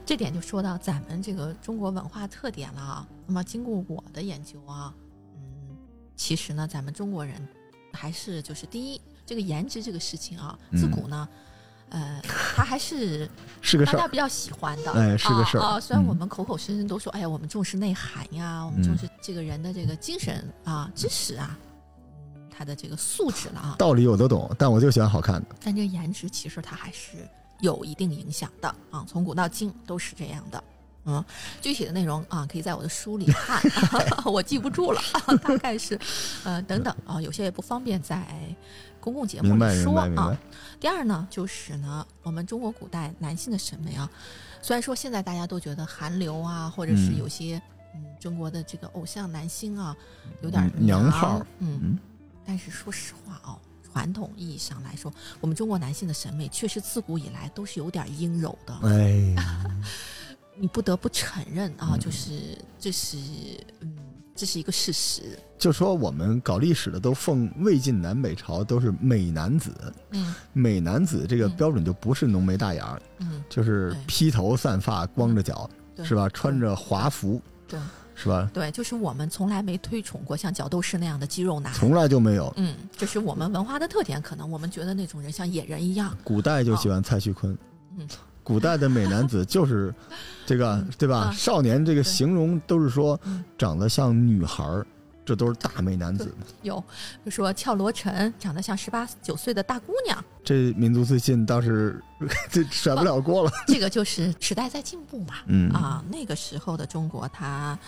这点就说到咱们这个中国文化特点了啊。那么经过我的研究啊，嗯，其实呢，咱们中国人还是就是第一，这个颜值这个事情啊，自古呢，呃，他还是 是个事儿，大家比较喜欢的，哎，是个事儿啊啊。虽然嗯我们口口声声都说，哎呀，我们重视内涵呀，我们重视这个人的这个精神啊、知识啊，嗯，他的这个素质了啊，道理我都懂，但我就喜欢好看的。但这个颜值其实它还是有一定影响的啊，从古到今都是这样的。嗯，具体的内容啊，可以在我的书里看 我记不住了，大概是，呃，等等啊，有些也不方便在公共节目里说啊。。第二呢，就是呢，我们中国古代男性的审美啊，虽然说现在大家都觉得韩流啊，或者是嗯。有些嗯中国的这个偶像男星啊，有点嗯娘炮嗯，嗯，但是说实话哦，传统意义上来说，我们中国男性的审美确实自古以来都是有点阴柔的，哎，你不得不承认啊，嗯就是这是嗯，这是一个事实。就说我们搞历史的都奉魏晋南北朝都是美男子，嗯美男子这个嗯标准就不是浓眉大眼儿，嗯，就是披头散发、光着脚，是吧？穿着华服，对是吧？对，就是我们从来没推崇过像角斗士那样的肌肉男。从来就没有。嗯，这是我们文化的特点，可能我们觉得那种人像野人一样。古代就喜欢蔡徐坤，嗯古代的美男子就是 这个嗯，对吧？啊少年这个形容都是说嗯长得像女孩儿，这都是大美男子。有，就说俏罗成长得像十八九岁的大姑娘，这民族自信倒是这 甩不了锅了。这个就是时代在进步嘛。嗯啊，那个时候的中国，它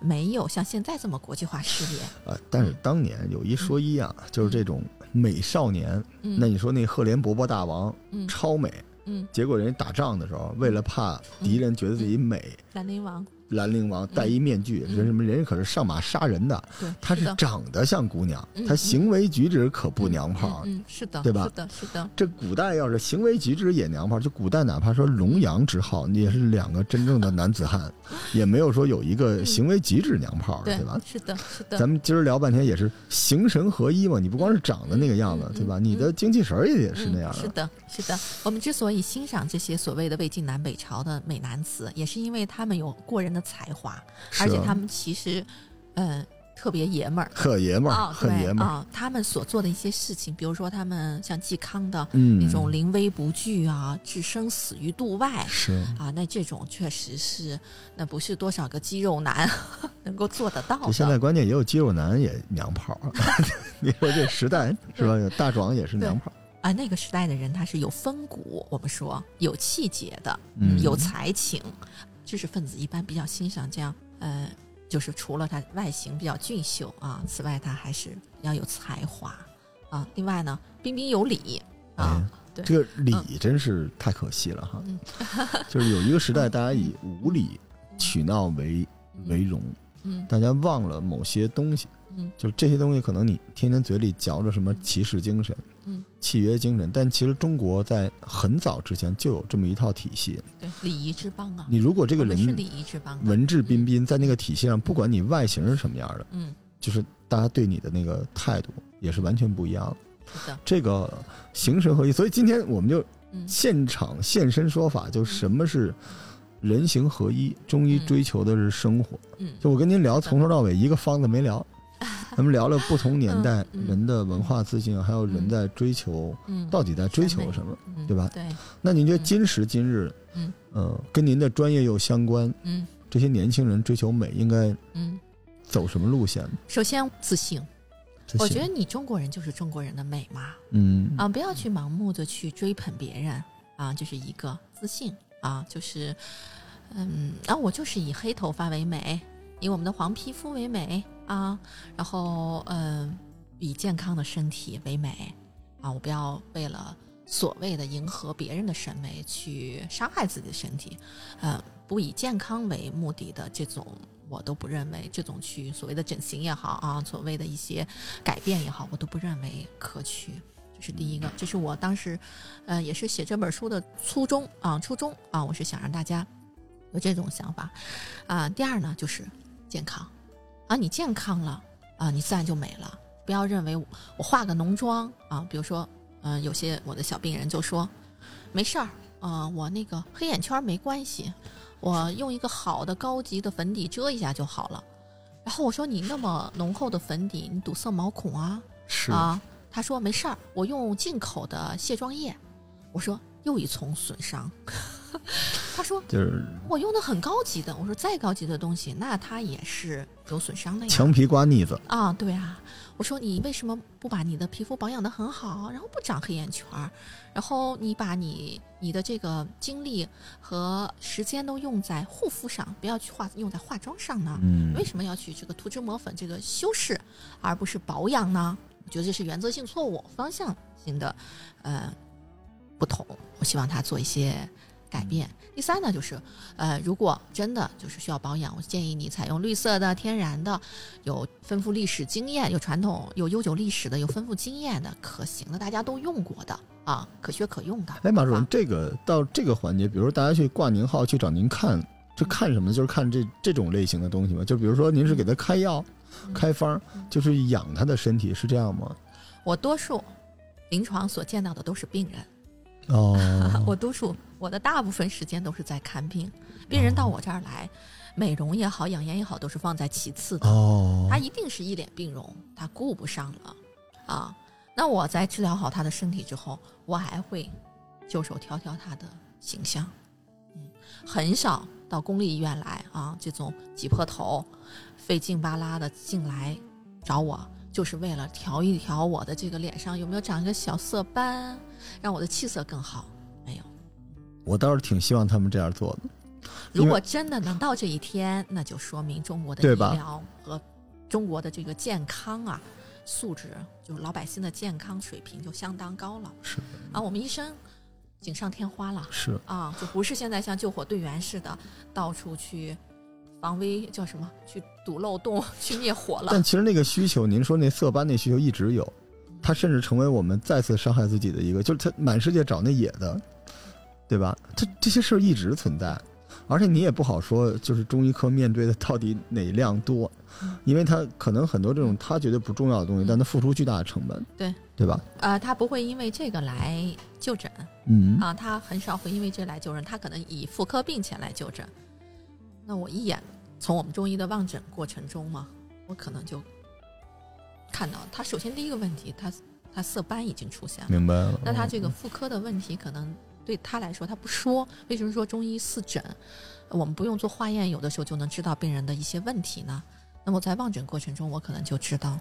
没有像现在这么国际化视野。啊，但是当年有一说一啊，就是这种美少年，嗯，那你说那赫连勃勃大王嗯超美，嗯，结果人家打仗的时候，为了怕敌人觉得自己美，兰陵王，兰陵王戴一面具，嗯人什么人家可是上马杀人的，对，他是长得像姑娘嗯，他行为举止可不娘炮。是的，对吧是的，是的，这古代要是行为举止也娘炮，就古代哪怕说龙阳之好，你也是两个真正的男子汉，也没有说有一个行为举止娘炮，对对吧？是的，是的，咱们今儿聊半天也是形神合一嘛，你不光是长得那个样子嗯，对吧？嗯你的精气神也也得是那样的。嗯是的，是的。我们之所以欣赏这些所谓的魏晋南北朝的美男子，也是因为他们有过人的才华，而且他们其实，嗯、特别爷们儿。特爷们儿，啊，很爷们儿，他们所做的一些事情，比如说他们像嵇康的嗯，那种临危不惧啊，置生死于度外是啊，那这种确实是，那不是多少个肌肉男 能够做得到的现。在关键也有肌肉男也娘炮儿，你说这时代 是吧？有大壮也是娘炮，啊，那个时代的人他是有风骨，我们说有气节的，嗯有才情，知识分子一般比较欣赏这样，呃，就是除了他外形比较俊秀啊，此外他还是比较有才华啊。另外呢，彬彬有礼啊，对这个礼真是太可惜了哈。嗯就是有一个时代，大家以无礼取闹为为荣，嗯大家忘了某些东西。嗯。就是这些东西，可能你天天嘴里嚼着什么骑士精神、嗯，契约精神，但其实中国在很早之前就有这么一套体系。对，礼仪之邦啊，你如果这个人是礼仪之邦，文质彬彬，在那个体系上，不管你外形是什么样的，嗯，就是大家对你的那个态度也是完全不一样的。是的，这个形神合一，所以今天我们就嗯。现场现身说法，就什么是人形合一，中医嗯追求的是生活。嗯。就我跟您聊，从头到尾一个方子没聊，咱们聊聊不同年代人的文化自信，还有人嗯。在追求嗯，到底在追求什么。嗯对吧？对，那您觉得嗯。今时今日，嗯。呃，跟您的专业又相关，嗯。这些年轻人追求美应该嗯，走什么路线？呢？首先自信，我觉得你中国人就是中国人的美嘛，嗯。啊，不要去盲目的去追捧别人啊，就是一个自信啊，就是嗯，啊，我就是以黑头发为美，以我们的黄皮肤为美啊，然后嗯，以健康的身体为美啊，我不要为了所谓的迎合别人的审美去伤害自己的身体，呃，不以健康为目的的这种。我都不认为这种去所谓的整形也好啊，所谓的一些改变也好，我都不认为可取。这是第一个，这是我当时，呃，也是写这本书的初衷啊，初衷啊，我是想让大家有这种想法啊。第二呢，就是健康啊，你健康了啊，你自然就美了。不要认为我我化个浓妆啊，比如说，嗯、有些我的小病人就说，没事儿，呃，我那个黑眼圈没关系，我用一个好的高级的粉底遮一下就好了。然后我说你那么浓厚的粉底，你堵塞毛孔啊是啊？他说没事儿，我用进口的卸妆液。我说又一重损伤。他说就是我用的很高级的。我说再高级的东西，那它也是有损伤的呀。墙皮刮腻子，啊，对啊，我说你为什么不把你的皮肤保养的很好，然后不长黑眼圈儿，然后你把你你的这个精力和时间都用在护肤上，不要去化用在化妆上呢？嗯为什么要去这个涂脂抹粉这个修饰，而不是保养呢？我觉得这是原则性错误，方向性的呃不同。我希望他做一些改变。第三呢，就是呃，如果真的就是需要保养，我建议你采用绿色的、天然的，有丰富历史经验、有传统、有悠久历史的、有丰富经验的、可行的，大家都用过的啊，可学可用的。哎，马主任啊，这个到这个环节，比如说大家去挂您号去找您看，就看什么呢？就是看这这种类型的东西吗？就比如说您是给他开药、嗯开方，就是养他的身体，是这样吗？我多数临床所见到的都是病人。哦，我督促我的大部分时间都是在看病，病人到我这儿来，美容也好，养颜也好，都是放在其次的。哦他，一定是一脸病容，他顾不上了啊。那我在治疗好他的身体之后，我还会就手挑挑他的形象，嗯，很少到公立医院来啊，这种挤破头、费劲巴拉的进来找我，就是为了调一调我的这个脸上有没有长一个小色斑，让我的气色更好。没有，我倒是挺希望他们这样做的。如果真的能到这一天，那就说明中国的医疗和中国的这个健康啊素质，就是老百姓的健康水平就相当高了。是啊，我们医生锦上添花了是，啊，就不是现在像救火队员似的到处去防微叫什么去堵漏洞、去灭火了但。其实那个需求，您说那色斑那需求一直有，它甚至成为我们再次伤害自己的一个，就是它满世界找那野的，对吧？这这些事儿一直存在，而且你也不好说，就是中医科面对的到底哪量多，因为它可能很多这种他觉得不重要的东西，嗯但他付出巨大的成本，对对吧？呃，他不会因为这个来就诊嗯，啊，他很少会因为这来就诊，他可能以妇科病前来就诊。那我一眼从我们中医的望诊过程中嘛，我可能就看到他首先第一个问题，他他色斑已经出现了。明白了。那他这个妇科的问题，可能对他来说他不说。为什么说中医四诊，我们不用做化验，有的时候就能知道病人的一些问题呢？那么在望诊过程中，我可能就知道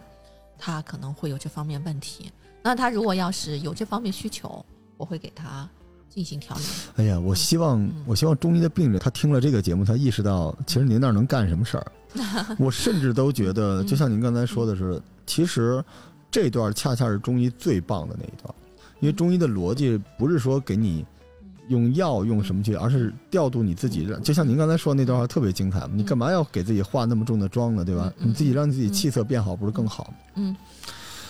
他可能会有这方面问题。那他如果要是有这方面需求，我会给他进行调理。哎呀，我希望嗯我希望中医的病人他听了这个节目，他意识到其实您那儿能干什么事儿。我甚至都觉得，嗯就像您刚才说的是，其实这段恰恰是中医最棒的那一段，因为中医的逻辑不是说给你用药用什么去，而是调度你自己。就像您刚才说的那段话特别精彩，你干嘛要给自己化那么重的妆呢？对吧？你自己让自己气色变好，不是更好吗？嗯，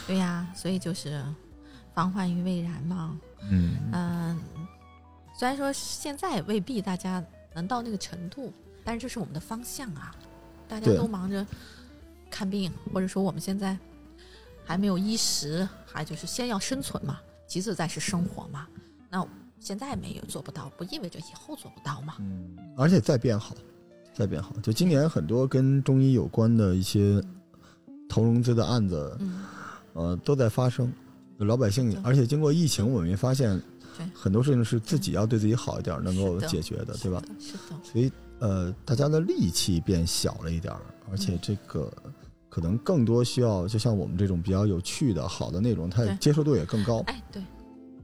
对呀，所以就是防患于未然嘛。嗯，嗯，虽然说现在未必大家能到那个程度，但是这是我们的方向啊。大家都忙着看病，或者说我们现在还没有衣食，还就是先要生存嘛，其次再是生活嘛。那现在没有做不到，不意味着以后做不到嘛。嗯，而且再变好，再变好。就今年很多跟中医有关的一些投融资的案子，嗯，呃，都在发生。老百姓，而且经过疫情，我们也发现对很多事情是自己要对自己好一点，能够解决的，对吧？是的，所以呃，大家的力气变小了一点儿，而且这个可能更多需要，就像我们这种比较有趣的、好的内容，它接受度也更高。哎，对，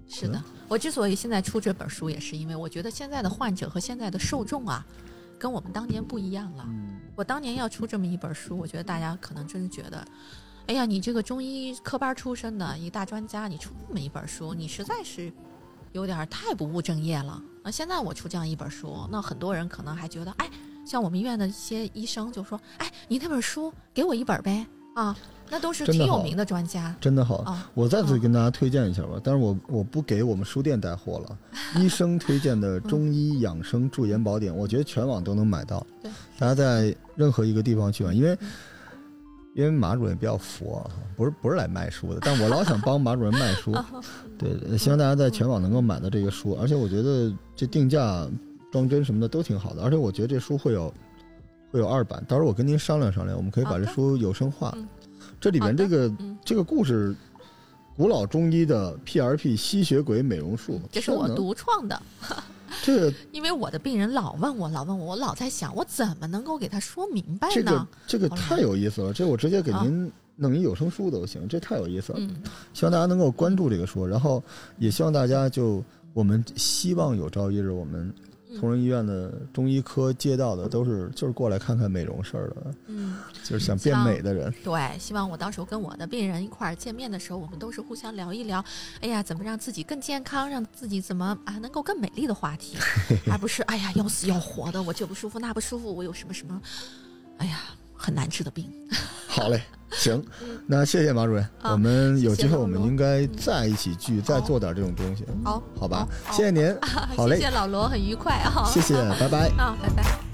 是的。我之所以现在出这本书，也是因为我觉得现在的患者和现在的受众啊，跟我们当年不一样了。嗯，我当年要出这么一本书，我觉得大家可能真是觉得，哎呀，你这个中医科班出身的一大专家，你出这么一本书，你实在是有点太不务正业了。那现在我出这样一本书，那很多人可能还觉得，哎，像我们医院的一些医生就说，哎，你那本书给我一本呗，啊，那都是挺有名的专家真的好。啊。我再次跟大家推荐一下吧，但是我我不给我们书店带货了。医生推荐的中医养生驻颜宝典，我觉得全网都能买到。大家在任何一个地方去买，因为嗯因为马主任比较佛啊，不是不是来卖书的，但我老想帮马主任卖书。对，希望大家在全网能够买到这个书，而且我觉得这定价装帧什么的都挺好的，而且我觉得这书会有会有二版，到时候我跟您商量商量，我们可以把这书有声化。嗯。这里面这个嗯，这个故事，古老中医的 PRP 吸血鬼美容术，这是我独创的，这个 因为我的病人老问我，老问我，我老在想，我怎么能够给他说明白这个呢？这个太有意思了，这我直接给您弄一有声书都行，这太有意思了。嗯，希望大家能够关注这个书，然后也希望大家就我们希望有朝一日我们嗯同仁医院的中医科接到的都是就是过来看看美容事儿的，嗯，就是想变美的人。对，希望我到时候跟我的病人一块儿见面的时候，我们都是互相聊一聊，哎呀，怎么让自己更健康，让自己怎么啊能够更美丽的话题，而不是哎呀要死要活的，我这不舒服那不舒服，我有什么什么，哎呀很难治的病。好嘞，行，那谢谢马主任，啊我们有机会我们应该再一起聚，再做点这种东西，好，好吧？谢谢您，好嘞谢谢老罗，很愉快啊，谢谢，拜拜。啊，拜拜。